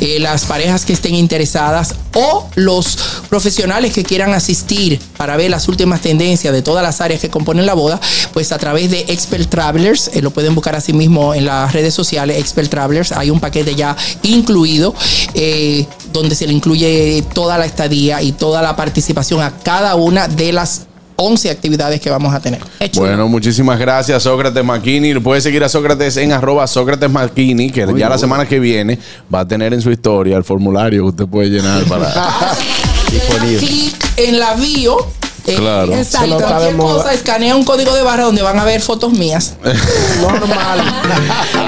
Eh, las parejas que estén interesadas o los profesionales que quieran asistir para ver las últimas tendencias de todas las áreas que componen la boda, pues a través de Expert Travelers, eh, lo pueden buscar así mismo en las redes sociales, Expert Travelers, hay un paquete ya incluido eh, donde se le incluye toda la estadía y toda la participación a cada una de las 11 actividades que vamos a tener. Bueno, muchísimas gracias, Sócrates Maquini. Puedes seguir a Sócrates en arroba Sócrates Maquini, que ya la semana que viene va a tener en su historia el formulario que usted puede llenar para. Clic en la bio. Eh, Claro. Exacto. Cualquier cosa, escanea un código de barra donde van a ver fotos mías. Normal.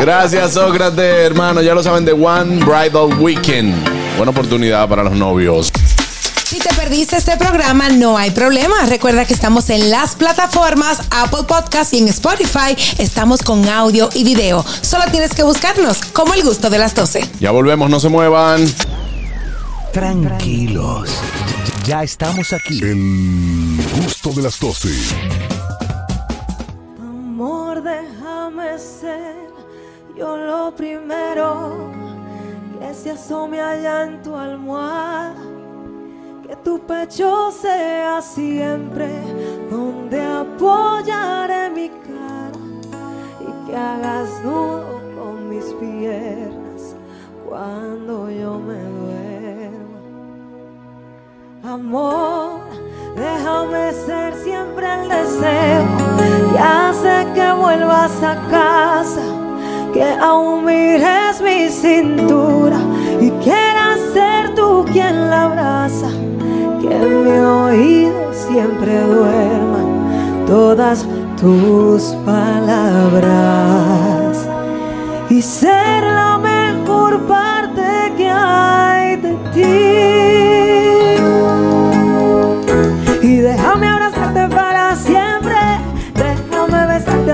Gracias, Sócrates, hermano. Ya lo saben de One Bridal Weekend. Buena oportunidad para los novios. Si te perdiste este programa, no hay problema. Recuerda que estamos en las plataformas Apple Podcast y en Spotify. Estamos con audio y video. Solo tienes que buscarnos como el gusto de las 12. Ya volvemos, no se muevan. Tranquilos. Ya estamos aquí. El gusto de las 12. Amor, déjame ser yo lo primero que se asome allá en tu almohada. Que tu pecho sea siempre donde apoyaré mi cara y que hagas nudo con mis piernas cuando yo me duermo. Amor, déjame ser siempre el deseo. Que hace que vuelvas a casa, que aún mires mi cintura y quieras ser tú quien la abraza, que en mi oído siempre duerman todas tus palabras. Y ser la mejor parte que hay de ti.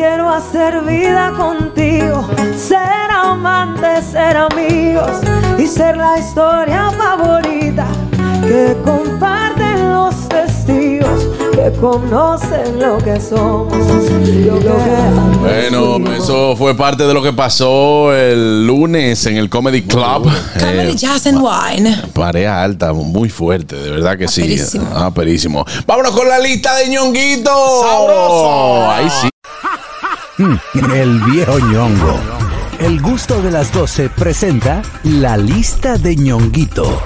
Quiero hacer vida contigo, ser amantes, ser amigos y ser la historia favorita que comparten los testigos que conocen lo que somos. Yo creo que Bueno, eso fue parte de lo que pasó el lunes en el Comedy Club. Comedy Eh, Jazz and Wine. Pareja alta, muy fuerte, de verdad que sí. Aperísimo. Ah, perísimo. Vámonos con la lista de ñonguito. ¡Sabroso! Ahí sí. Mm, El viejo ñongo. El gusto de las 12 presenta la lista de ñonguito.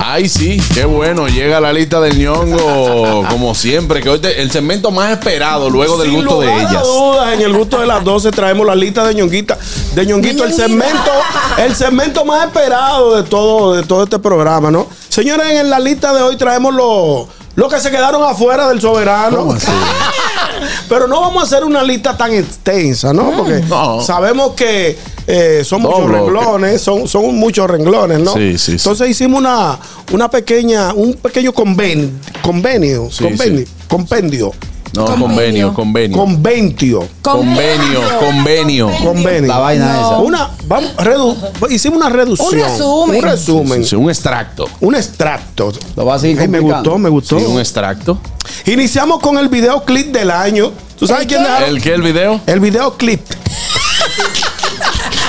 Ay, sí, qué bueno. Llega la lista del ñongo, como siempre, que hoy te- el segmento más esperado luego del Sin gusto de lugar a ellas. dudas, en el gusto de las 12 traemos la lista de ñonguita. De ñonguito, el segmento, el segmento más esperado de todo, de todo este programa, ¿no? Señores, en la lista de hoy traemos los los que se quedaron afuera del soberano. Pero no vamos a hacer una lista tan extensa, ¿no? Porque sabemos que eh, son muchos renglones, son, son muchos renglones, ¿no? Sí, sí, sí. Entonces hicimos una, una pequeña, un pequeño conven- convenio, convenio, compendio. No, convenio, convenio. Conventio. Convenio, convenio. Convenio. La vaina esa. Una, vamos, redu- hicimos una reducción. Un resumen. Un resumen. Sí, un extracto. Un extracto. Lo va a seguir Ay, me gustó, me gustó. Sí, un extracto. Iniciamos con el videoclip del año. ¿Tú sabes quién dejaron? ¿El qué, el video? El videoclip.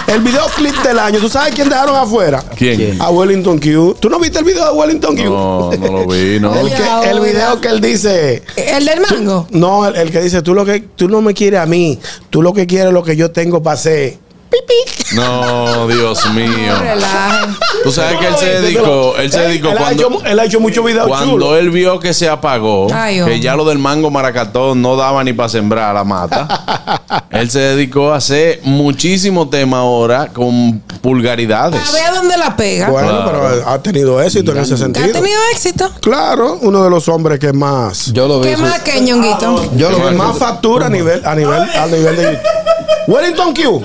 El videoclip del año. ¿Tú sabes quién dejaron afuera? ¿Quién? A Wellington Q. ¿Tú no viste el video de Wellington Q? No, no lo vi, no. El, que- el video que él dice. El del mango. No, el, el que dice, tú lo que tú no me quieres a mí, tú lo que quieres es lo que yo tengo para hacer. No, Dios mío. Relajen. Tú sabes que él se dedicó, él se dedicó él, ha cuando, hecho, él ha hecho muchos videos cuando él vio que se apagó, Ay, que ya lo del mango maracatón no daba ni para sembrar la mata. él se dedicó a hacer muchísimo tema ahora con pulgaridades. A ver dónde la pega. Bueno, Claro. pero ha tenido éxito en ese ¿Ha sentido. tenido éxito? Claro, uno de los hombres que más Yo lo vi. ¿Qué más que ñonguito? Yo lo vi. más factura a nivel a nivel a nivel de. Wellington Q.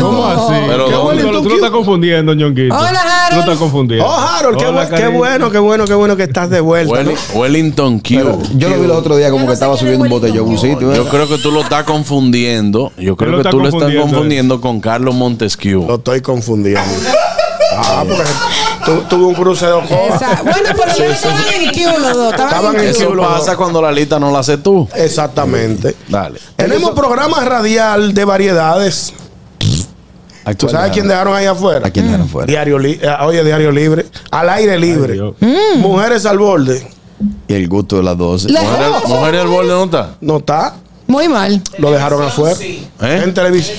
¿Cómo así? Pero ¿Qué ¿dónde? bueno, tú, tú lo estás confundiendo, ñonguito. Hola, Harold. Tú lo estás confundiendo. Oh, Harold, qué, Hola, bu- qué cariño. bueno, qué bueno, qué bueno que estás de vuelta. Wellington Q. Pero yo lo vi el otro día como que estaba subiendo un botellón un sitio. ¿eh? Yo creo que tú lo estás confundiendo. Yo creo lo que tú lo estás confundiendo, confundiendo con Carlos Montesquieu. Lo estoy confundiendo. Ah, porque tu- tuve un crucero Esa- Bueno, pero no estaban en Q los dos. Estaban en. Eso Q los pasa dos. cuando la lista no la haces tú. Exactamente. Dale. Tenemos programa radial de variedades. ¿Tú sabes quién dejaron ahí afuera? ¿A quién dejaron fuera? Diario li- eh, oye, diario libre. Al aire libre. Mujeres al borde. Y el gusto de las 12. Le- Mujer, mujer al borde no está. No está. Muy mal. Lo dejaron afuera. ¿Eh? En televisión.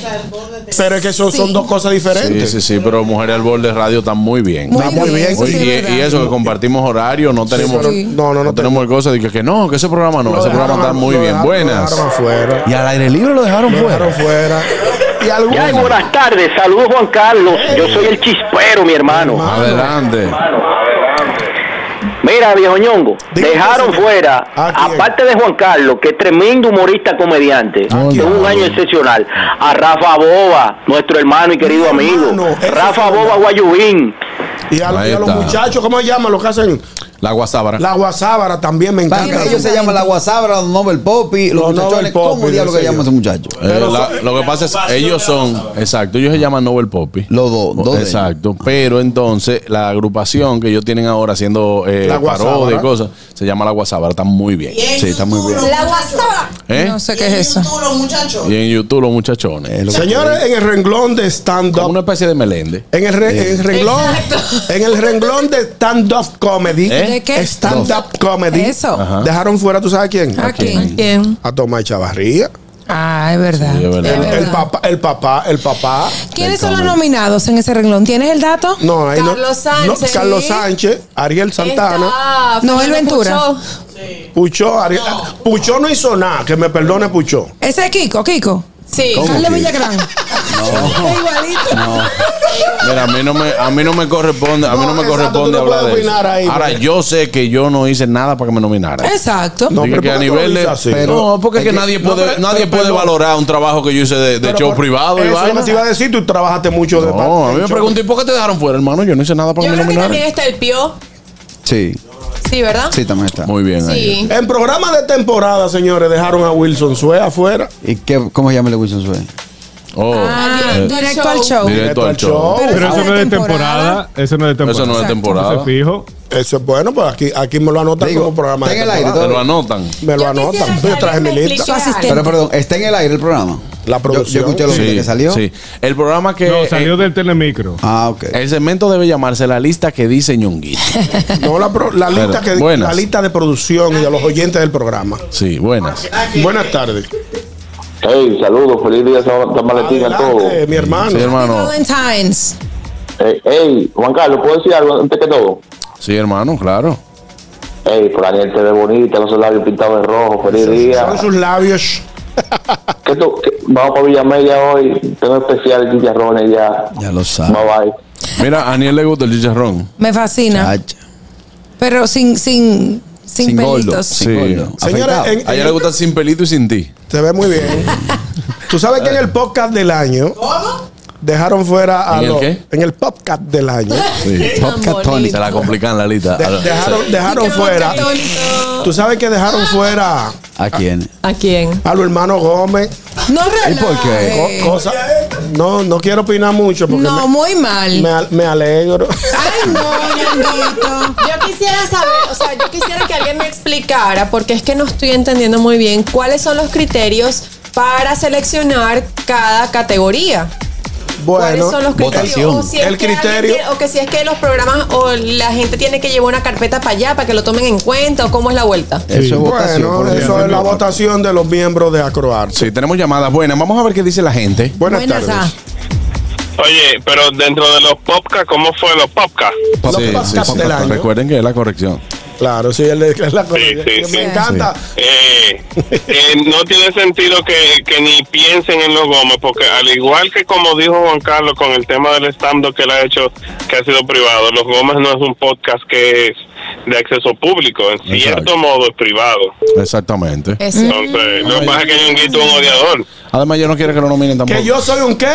Pero es que eso son dos cosas Sí, diferentes. sí, sí, pero Mujer al Borde Radio está muy bien. Está muy bien. sí y, es verdad. y eso que compartimos horario, no tenemos, pero- no, no, no tenemos el cosa de que, que no, que ese programa no, Lo ese programa está muy lo bien. dejaron- Buenas. Lo dejaron afuera. Y al aire libre lo dejaron Lo fuera. dejaron fuera. Y buenas tardes. Saludos, Juan Carlos. Yo soy el chispero, mi hermano. Adelante. Mira, viejo ñongo, Dígame, dejaron fuera, ¿A quién? aparte de Juan Carlos, que es tremendo humorista comediante, ¿A quién? de un año excepcional, a Rafa Boba, nuestro hermano y querido Mi amigo. Rafa Boba. Guayubín. Y a, y a los muchachos, ¿cómo se llaman? Los que hacen La guasábara. la guasábara también me encanta. ellos se llaman la guasábara, los Nobel Poppy, los, Los muchachones. Poppy, ¿Cómo diablo qué que llaman esos muchachos? Eh, la- lo que pasa es ellos son, exacto, ellos se llaman Nobel Poppy. Los dos, dos de ellos. Exacto, pero entonces la agrupación que ellos tienen ahora haciendo eh, La Guasábara. parodia y cosas, se llama La Guasábara, está muy bien. Sí, está muy bien. La WhatsApp. ¿Eh? No sé qué es eso. Y en YouTube los muchachones. Señores, en el renglón de Como stand-up. una especie de melende. En el, re- en el renglón, en el renglón de stand-up comedy, ¿Eh? ¿De qué? stand-up comedy, Eso. Ajá. dejaron fuera, ¿tú sabes quién? ¿A quién? ¿Quién? A Tomás Chavarría. Ah, es verdad. Sí, es verdad. Es El, papá, el papá, el papá. ¿Quiénes son los nominados en ese renglón? ¿Tienes el dato? No, ahí no- Carlos Sánchez. no, Carlos Sánchez, Ariel Santana, Está Noel Ventura. Puchó. Pucho, Ariel. Pucho no hizo nada, que me perdone Pucho. Ese es Kiko, Kiko. Sí. Carlos Villagrán. Es igualito. Mira, a mí no me, a mí no me corresponde, a mí no, No, me exacto, corresponde no hablar de eso. ahí, Ahora, porque- yo sé que yo no hice nada para que me nominaran. Exacto. No, Dije pero que a ¿por qué tú nivel de. así? no, porque es que, que- nadie no, puede, pero- nadie pero- puede pero- valorar un trabajo que yo hice de, de Pero show por- privado y Eso vaina. que te iba a decir, tú trabajaste mucho de No, a mí me pregunté, ¿y por qué te dejaron fuera, hermano? Yo no hice nada para Yo que me creo que también nominaran. está el Pío. Sí, Sí, ¿verdad? sí, también está. Muy bien ahí. Sí. En programa de temporada, señores, dejaron a Wilson Sue afuera. ¿Y qué, cómo se llama el Wilson Sue? Oh, Ah, eh, directo al show. directo al show. Pero Pero eso no es de temporada. Eso no es de temporada. Eso no es de Exacto. temporada. Eso es fijo. Eso es bueno, pues aquí, aquí me lo anotan Digo, como programa está en el aire temporada. Te lo anotan. Me lo Yo anotan. Yo traje mi alguien me lista. Pero perdón, ¿está en el aire el programa? La Yo, producción. yo escuché los Sí, que salió. sí. El programa que. No, salió eh, del telemicro. Ah, ok. el segmento debe llamarse La lista que dice ñonguito. No, la, pro- la lista Pero, que, buenas. la lista de producción y de los oyentes del programa. Sí, buenas. Buenas tardes. Hey, saludos, feliz día San Valentín a todos. Mi hermano. Sí, hermano. Valentine's. Hey, hey, Juan Carlos, ¿puedo decir algo antes que todo? Sí, hermano, claro. Hey, Flaniel te ve bonita, con sus labios pintados de rojo, feliz día. Son sus labios. ¿Qué tú- qué- Vamos para Villamella hoy, tengo especial chicharrones ya. Ya lo Bye sabes. bye. Mira, a Aniel le gusta el chicharrón. Me fascina. Chacha. Pero sin, sin, sin, Sin gordo. pelitos. Sí. Gordo. Señores, Afeitado. en- A ella le gusta sin pelito y sin ti. Se ve muy bien. Tú sabes que en el podcast del año dejaron fuera a ¿En los- qué? en el podcast del año Sí. Podcast Tony. Se la complican la lista. de- dejaron, dejaron fuera. Tú sabes que dejaron fuera ¿A quién? ¿A quién? a los hermanos Gómez. No ¿Y por qué? Co- cosa- no, no quiero opinar mucho porque No, muy mal. me, me, al- me alegro. Ay, no, Ñonguito. Yo quisiera saber, o sea, yo quisiera que alguien me explicara, porque es que no estoy entendiendo muy bien cuáles son los criterios para seleccionar cada categoría. ¿Cuáles son los criterios? votación. O, si es El que criterio- tiene- o que si es que los programas o la gente tiene que llevar una carpeta para allá para que lo tomen en cuenta o cómo es la vuelta. Eso es votación. bueno, eso es la votación de los miembros de Acroarte. Sí, tenemos llamadas buenas. Vamos a ver qué dice la gente. Buenas, Buenas, tardes. Oye, pero dentro de los podcast, ¿cómo fue los podcasts sí, sí. Recuerden que es la corrección. Claro, sí, él es la cosa. sí, Me sí. encanta. Eh, eh, no tiene sentido que, que ni piensen en los Gómez, porque al igual que como dijo Juan Carlos con el tema del stand-up que él ha hecho, que ha sido privado, los Gómez no es un podcast que es de acceso público, en cierto modo es privado. Exactamente. Entonces, lo que pasa es que Ñonguito es un odiador. Además, yo no quiero que lo nominen tampoco. Que yo soy un qué?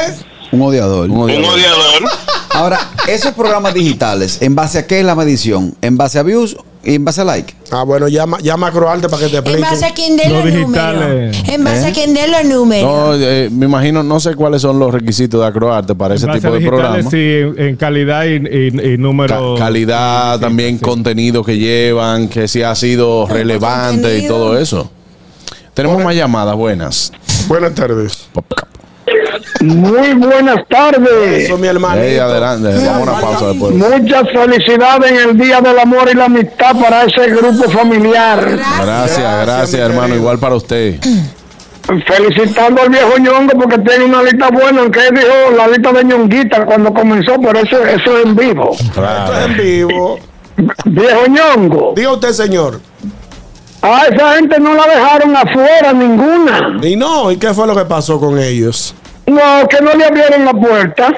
Un odiador. Un Un odiador. Ahora, esos programas digitales, ¿en base a qué es la medición? ¿En base a views en base a like? Ah, bueno, llama, llama a Acroarte para que te En explique. base a quien dé Los los números. digitales. En base ¿Eh? a quien dé los números. No, eh, me imagino, no sé cuáles son los requisitos de Acroarte para ese tipo de digitales, programa. sí, en, en calidad y, y- y número. Ca- calidad, Sí, también sí. contenido que llevan, que si ha sido relevante y todo eso. Tenemos más llamadas buenas. Buenas tardes. Muy buenas tardes. Eso, mi hermano. Ey, adelante, vamos a una pausa después. Muchas felicidades en el Día del Amor y la Amistad para ese grupo familiar. Gracias, gracias, hermano. Igual para usted. Felicitando al viejo ñongo porque tiene una lista buena, aunque él dijo la lista de ñonguita cuando comenzó, pero eso, eso es en vivo. Esto es en vivo. Viejo ñongo. Diga usted, señor. A esa gente no la dejaron afuera ninguna. Y no, ¿y qué fue lo que pasó con ellos? No, que no le abrieron la puerta.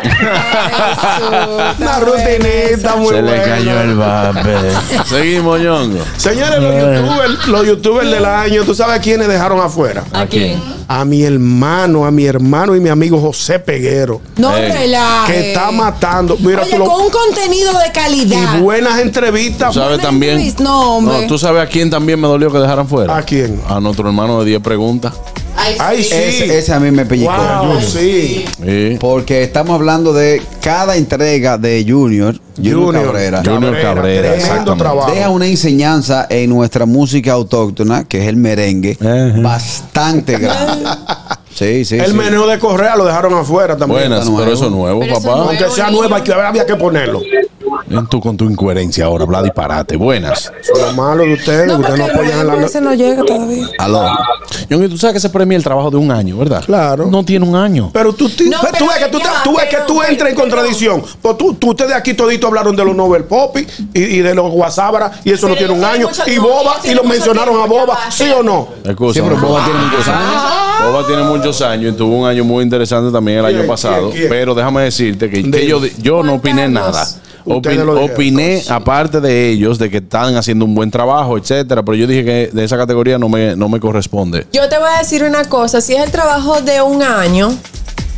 Una rutinita muy Se le buena. cayó el vape. Seguimos, ñongo. Señores, los youtubers, los youtubers del año, ¿tú sabes quiénes dejaron afuera? ¿A quién? A mi hermano, a mi hermano y mi amigo José Peguero. No Ey. relaje. Que está matando. Mira, Oye, tú lo- con un contenido de calidad. y buenas entrevistas. ¿Tú sabes también? No, hombre. ¿Tú sabes a quién también me dolió que dejaran fuera? ¿A quién? A nuestro hermano de 10 preguntas. Ay, sí. Ese, ese a mí me pellizcó. Wow, sí. Sí. Porque estamos hablando de cada entrega de Junior, Junior, Junior. Cabrera. Junior Cabrera. Deja una enseñanza en nuestra música autóctona, que es el merengue, bastante grande. Sí, sí, El sí. menú de Correa lo dejaron afuera también. Buenas, nuevo. pero eso es nuevo, Pero eso papá. es nuevo. Aunque sea que- había que ponerlo. En tu, con tu incoherencia ahora, habla disparate. Buenas. Lo malo de ustedes, No, que ustedes no apoyan a la. ese no llega todavía. Aló. Ñongo, tú sabes que se premia el trabajo de un año, ¿verdad? Claro. No tiene un año. Pero tú, No, tú pero ves que tú, te- tú ves que tú entras en contradicción. Pues tú, tú- ustedes aquí toditos hablaron de los Nobel Poppy y, y de los Guasábara y eso no Pero tiene un año. mucho- Y no, Boba, y lo mencionaron a Boba, ¿sí o no? Excusa. Sí, pero Boba tiene muchos años. Boba tiene muchos años y tuvo un año muy interesante también el ¿Quién, año pasado. Pero déjame decirte que, yo, yo no opiné nada. Opin- lo opiné aparte de ellos de que están haciendo un buen trabajo, etcétera, pero yo dije que de esa categoría no me, no me corresponde. Yo te voy a decir una cosa, si es el trabajo de un año,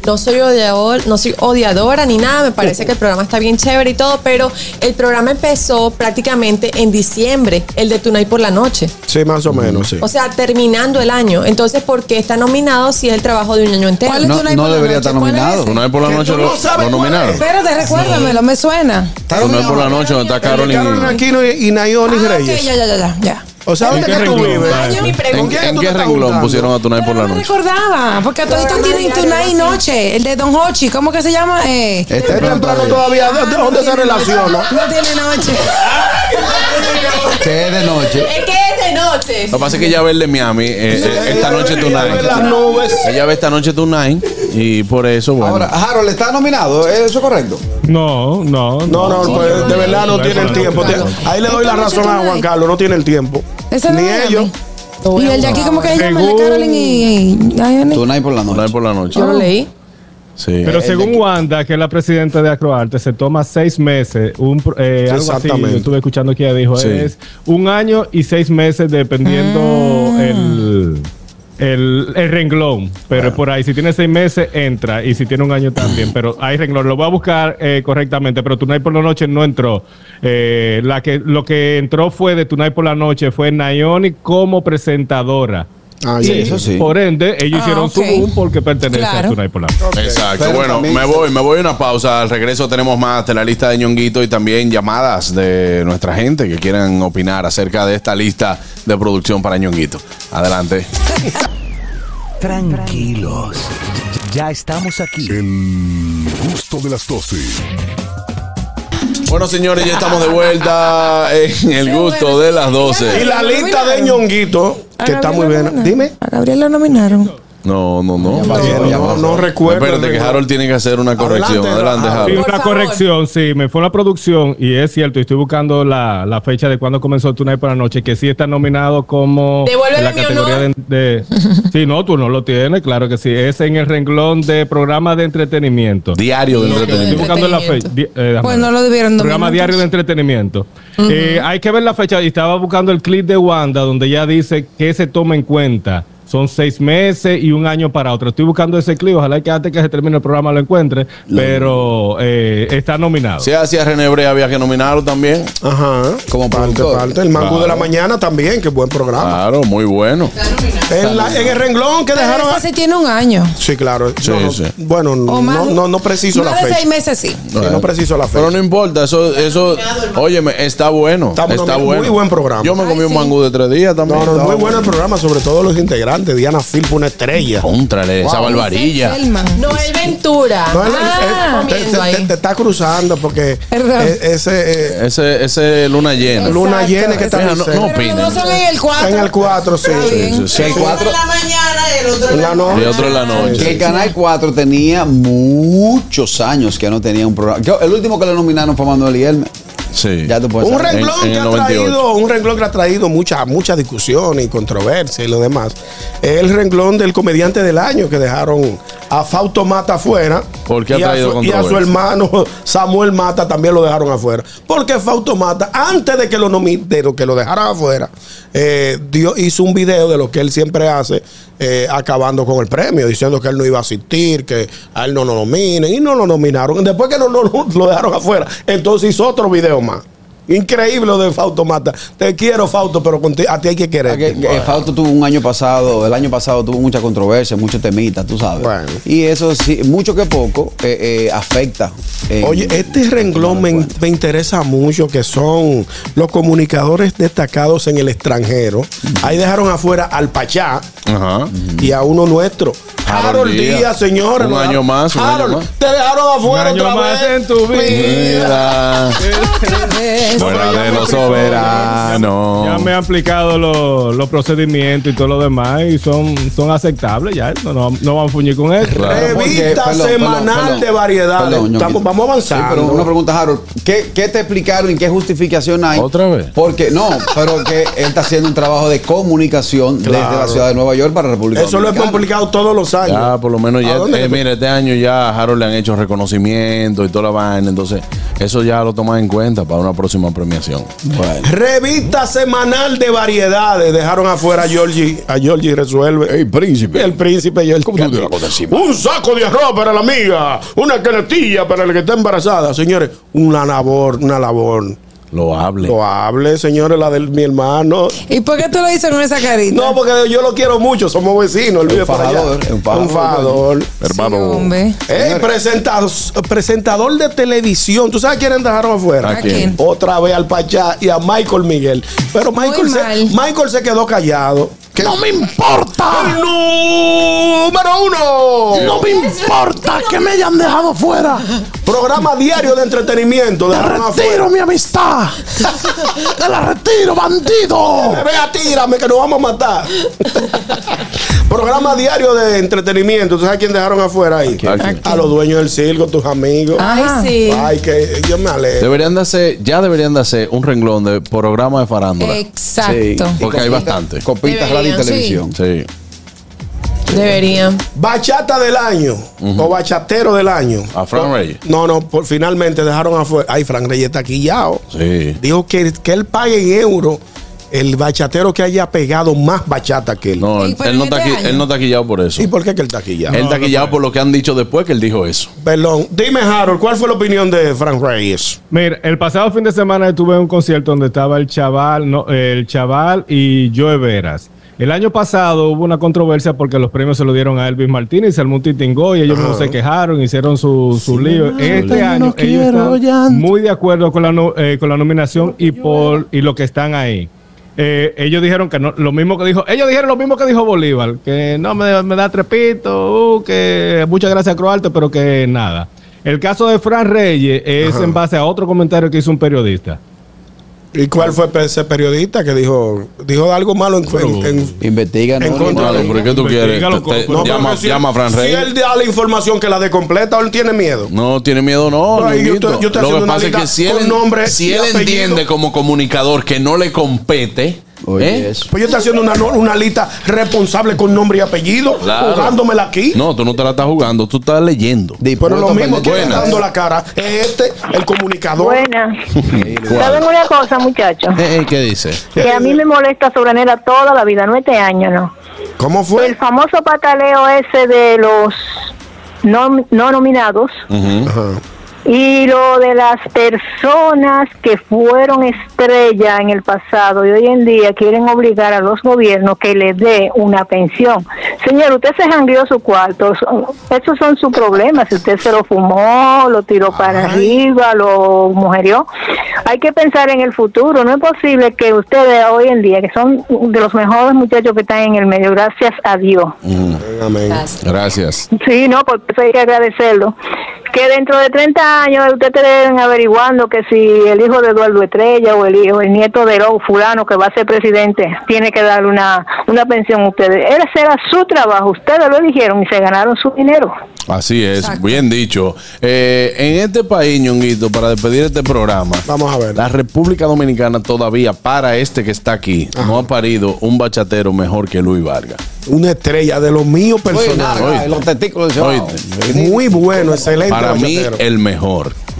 no soy odiador, no soy odiadora ni nada, me parece que el programa está bien chévere y todo, pero el programa empezó prácticamente en diciembre, el de Tonight por la noche. Sí, más o menos, sí. O sea, terminando el año. Entonces, ¿por qué está nominado si es el trabajo de un año entero? ¿Cuál es No, Tonight no por la debería noche? estar ¿Cuál es nominado. vez por la noche lo, no lo cuál nominaron. Espérate, recuérdamelo, me suena. Vez por la noche donde está Carolyn. Carolina Aquino y, y Nayoni Ah, Reyes. ya, ya, ya, ya. O sea, ¿En ¿dónde qué que tú vives? ¿En, qué renglón pusieron a Tonight por la No me noche? recordaba, porque a todito tienen Tonight y Noche, el de Don Hochi, ¿cómo que se llama? Eh, Este Es temprano todavía. todavía. ¿De de dónde se relaciona? no tiene noche. Que es de noche. Es que es de noche. Lo que pasa es que ella ve el de Miami eh, eh, esta noche Ella ve las Tonight. nubes. Ella ve esta noche Tonight y por eso, bueno. Ahora, Harold está nominado, ¿eso es correcto? No, no, No, no, pues de verdad no tiene el tiempo. Ahí le doy la razón a Juan Carlos, no tiene el tiempo. Ese no Ni ellos. Y el de aquí, ¿cómo que llama? Según- Carolyn y. Tonight por la Tonight noche. por la noche. Yo lo leí. Sí. Pero según Wanda, que es la presidenta de Acroarte, se toma seis meses, un, pro- eh, algo así, yo estuve escuchando que ella dijo, Sí. es un año y seis meses dependiendo el, el, el renglón. Pero por ahí, si tiene seis meses, entra, y si tiene un año también, pero hay renglón. Lo voy a buscar eh, correctamente, pero Tonight por la noche no entró. Eh, la que, lo que entró fue de Tonight por la noche, fue Nayoni como presentadora. Ah, Y sí, eso sí. Por ende, ellos Ah, hicieron su ok. boom porque pertenece Claro. a Tonight noche. Exacto. Pero bueno, me voy, me voy a una pausa. Al regreso tenemos más de la lista de ñonguito y también llamadas de nuestra gente que quieran opinar acerca de esta lista de producción para ñonguito. Adelante. Tranquilos. Ya estamos aquí. El gusto de las 12. Bueno, señores, ya estamos de vuelta en el gusto de las Y 12. la lista de ñonguito, que está muy bien. Dime. A Gabriel lo nominaron. No, no, no. No, no recuerdo. Espérate que Harold tiene que hacer una corrección. Adelante, Adelante, Sí, Harold. Por una corrección, sí, me fue la producción y es cierto, estoy buscando la, la fecha de cuando comenzó Tonight por la noche, que sí está nominado como Devuélveme en la mi categoría de, honor. de- Sí, no, tú no lo tienes, claro que sí, es en el renglón de programa de entretenimiento. Diario de Estoy entretenimiento. buscando la fecha. di- eh, Pues no lo debieron Programa diario de entretenimiento. Eh, hay que ver la fecha y estaba buscando el clip de Wanda donde ella dice que se toma en cuenta. Son seis meses y un año para otro. Estoy buscando ese clip. Ojalá que antes que se termine el programa lo encuentre. Pero eh, está nominado. Si hacía René Brea, había que nominarlo también. Ajá. Como parte, parte. El Mangú Claro. de la mañana también, que buen programa. Claro, muy bueno. En, la- en el renglón que Pero dejaron. ese sí tiene un año. Sí, claro. Sí, No, no, sí. Bueno, no, no, no preciso la fecha. seis meses sí. Sí, no preciso la fecha. Pero no importa, eso, eso, óyeme, está bueno. Está Está, bueno, muy buen programa. Yo me comí Ay, un sí. mangú de tres días también. No, muy bueno el programa, sobre todo los integrantes. Comediante. Diana Phil fue una estrella. Contrale, esa barbarilla. Noel Ventura. No, él- Ah, te, comiendo te- ahí. te está cruzando porque e- ese eh, Ese, ese luna llena. luna llena que está no, no opinen. No son en el 4. en el 4, sí. Sí, sí, sí. Que el cuatro- la mañana y el otro En la noche. Y otro en la noche. que el Canal 4 tenía muchos años que no tenía un programa. Yo- el último que le nominaron fue Manuel y Elmer. Sí. Ya tú puedes Un saber. renglón en que ha 98. traído, un renglón que ha traído mucha, mucha discusión y controversia y lo demás. Es el renglón del comediante del año que dejaron a Fausto Mata afuera. ¿Por qué ha y a traído su- Y a su hermano Samuel Mata también lo dejaron afuera. Porque Fausto Mata, antes de que lo, nomi- de lo que lo dejaran afuera, eh, dio, hizo un video de lo que él siempre hace, eh, acabando con el premio, diciendo que él no iba a asistir, que a él no lo nominen, y no lo nominaron. Después que no, lo dejaron afuera, entonces hizo otro video más. Increíble lo de Fausto Mata. Te quiero, Fausto, pero a ti hay que querer. Que- que Fausto tuvo un año pasado, el año pasado tuvo mucha controversia, muchos temitas, tú sabes. Y eso sí, mucho que poco, eh, eh, afecta. Oye, este renglón me, me interesa mucho, que son los comunicadores destacados en el extranjero. Ahí dejaron afuera al Pachá y a uno nuestro. Harold Harold Díaz. Díaz, señores. Un año más, un año Harold, más. te dejaron afuera Un año otra más vez. en tu vida. Mira. Fuera de los soberanos. Ya me han aplicado los, los procedimientos y todo lo demás y son, son aceptables ya. No, no, no van a fuñir con eso. Revista Perdón, semanal perdón, perdón. de variedades. Vamos Sí, pero una pregunta, Harold. ¿Qué, qué te explicaron y qué justificación hay? ¿Otra vez? Porque no, pero que él está haciendo un trabajo de comunicación desde Claro. la ciudad de Nueva York para la República Eso lo he complicado todos los años. Ya, por lo menos ¿A ya, eh, mira, este año ya a Harold le han hecho reconocimiento y toda la vaina, entonces eso ya lo toman en cuenta para una próxima premiación. Revista semanal de variedades. Dejaron afuera a Georgie. A Georgie resuelve. El príncipe. El príncipe. Yo, un saco de arroz para la amiga. Una canetilla para la que está embarazada. Señores, una labor, una labor. Lo hable. Lo hable, señores, la de mi hermano. ¿Y por qué tú lo dices con esa carita? No, porque yo lo quiero mucho. Somos vecinos. Él vive por allá. fajador. Hermano. Hombre. Ey, presentador, presentador de televisión. ¿Tú sabes quién dejaron afuera? ¿A quién? Otra vez al Pachá y a Michael Miguel. Pero Michael se. Michael se quedó callado. ¡No me importa! ¡El número uno! No me importa que me hayan dejado fuera. Programa diario de entretenimiento. Te dejaron retiro afuera. mi amistad. Te la retiro, bandido. Vea, tírame que nos vamos a matar. Programa diario de entretenimiento. ¿Tú sabes quién dejaron afuera ahí? ¿A quién? A los dueños del circo, tus amigos. Ay, sí. Ay, que yo me alegro. Deberían de hacer, ya deberían de hacer un renglón de programa de farándula. Exacto. Porque hay bastante. Copita, radio y Deberían, sí. televisión. Sí. Deberían. Bachata del año o bachatero del año. A Fran Reyes. No, no, por, finalmente dejaron afuera. Ay, Fran Reyes está quillado. Sí. Dijo que, que él pague en euros el bachatero que haya pegado más bachata que él. No, ¿Y él, no este está aquí- año? él no está quillado por eso. ¿Y por qué que él está quillado? él está quillado por lo que han dicho después que él dijo eso. Perdón, dime, Harold, ¿cuál fue la opinión de Fran Reyes? Mira, el pasado fin de semana estuve en un concierto donde estaba el chaval, no, el chaval y Joe Veras. El año pasado hubo una controversia porque los premios se lo dieron a Elvis Martínez, al Multitingó y ellos mismos se quejaron, hicieron su, su lío. Este año ellos están muy de acuerdo con la, no- eh, con la nominación y por y lo que están ahí. Eh, ellos dijeron que no, lo mismo que dijo, ellos dijeron lo mismo que dijo Bolívar, que no me, me da trepito, uh, que muchas gracias Croarte, pero que nada. El caso de Fran Reyes es en base a otro comentario que hizo un periodista. ¿Y cuál fue ese periodista que dijo dijo algo malo en, en- en- Investiga, En ¿no? contra Claro, de- ¿por qué tú quieres? Te- te- No, llama, si- llama a Fran Si Reyes. él da la información que la de completa, él tiene miedo. No tiene miedo, no. No, ahí yo Ñonguito. estoy- yo estoy Lo que pasa es que si él, nombre si él entiende como comunicador que no le compete, Oye, ¿eh? eso. Pues yo estoy haciendo una, una lista responsable con nombre y apellido, Claro. jugándomela aquí. No, tú no te la estás jugando, tú estás leyendo. Pero lo mismo que Buenas. dando la cara es este, el comunicador. Buena. ¿Saben una cosa, muchachos? Eh, eh, ¿Qué dice? Que a mí me molesta sobranera toda la vida, no este año, no. ¿Cómo fue? El famoso pataleo ese de los no, no nominados. Ajá. Y lo de las personas que fueron estrella en el pasado y hoy en día quieren obligar a los gobiernos que les dé una pensión. Señor, usted se jangueó su cuarto. Esos son sus problemas. Si usted se lo fumó, lo tiró para arriba, lo mujerió. Hay que pensar en el futuro. No es posible que ustedes hoy en día, que son de los mejores muchachos que están en el medio, gracias a Dios. Amén. Gracias. Sí, no, porque eso hay que agradecerlo. Que dentro de 30 años ustedes estén averiguando que si el hijo de Eduardo Estrella o el hijo, el nieto de Lo fulano que va a ser presidente tiene que darle una, una pensión a ustedes. Ese era su trabajo, ustedes lo eligieron y se ganaron su dinero. Así es, bien dicho. Eh, en este país, ñonguito, para despedir este programa, vamos a ver. La República Dominicana todavía, para este que está aquí, no ha parido un bachatero mejor que Luis Vargas. Una estrella de los míos personales. Oíste. Los testículos de. Muy bueno, excelente. Para mí, bachatero. el mejor.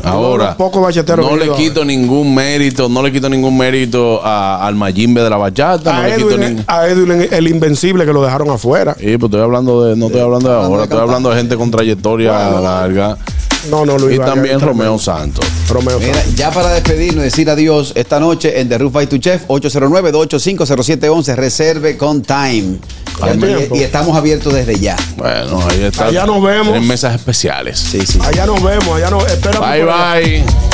Ahora, poco bachatero no le quito ningún mérito, no le quito ningún mérito a- al Mayimbe de la bachata, no A le quito Edwin, ni- a Edwin, el invencible que lo dejaron afuera. Sí, pues estoy hablando de, no estoy hablando de ahora, estoy hablando de gente con trayectoria larga. No, no, Luis Y también Romeo. Santos. Romeo Mira, ya para despedirnos y decir adiós esta noche en The Roof by to Chef 809-285-0711 reserve con time. Y- estamos abiertos desde ya. Bueno, ahí está. Allá nos vemos. Tienen mesas especiales. Sí, sí. Allá nos vemos, allá nos esperamos. Bye, bye.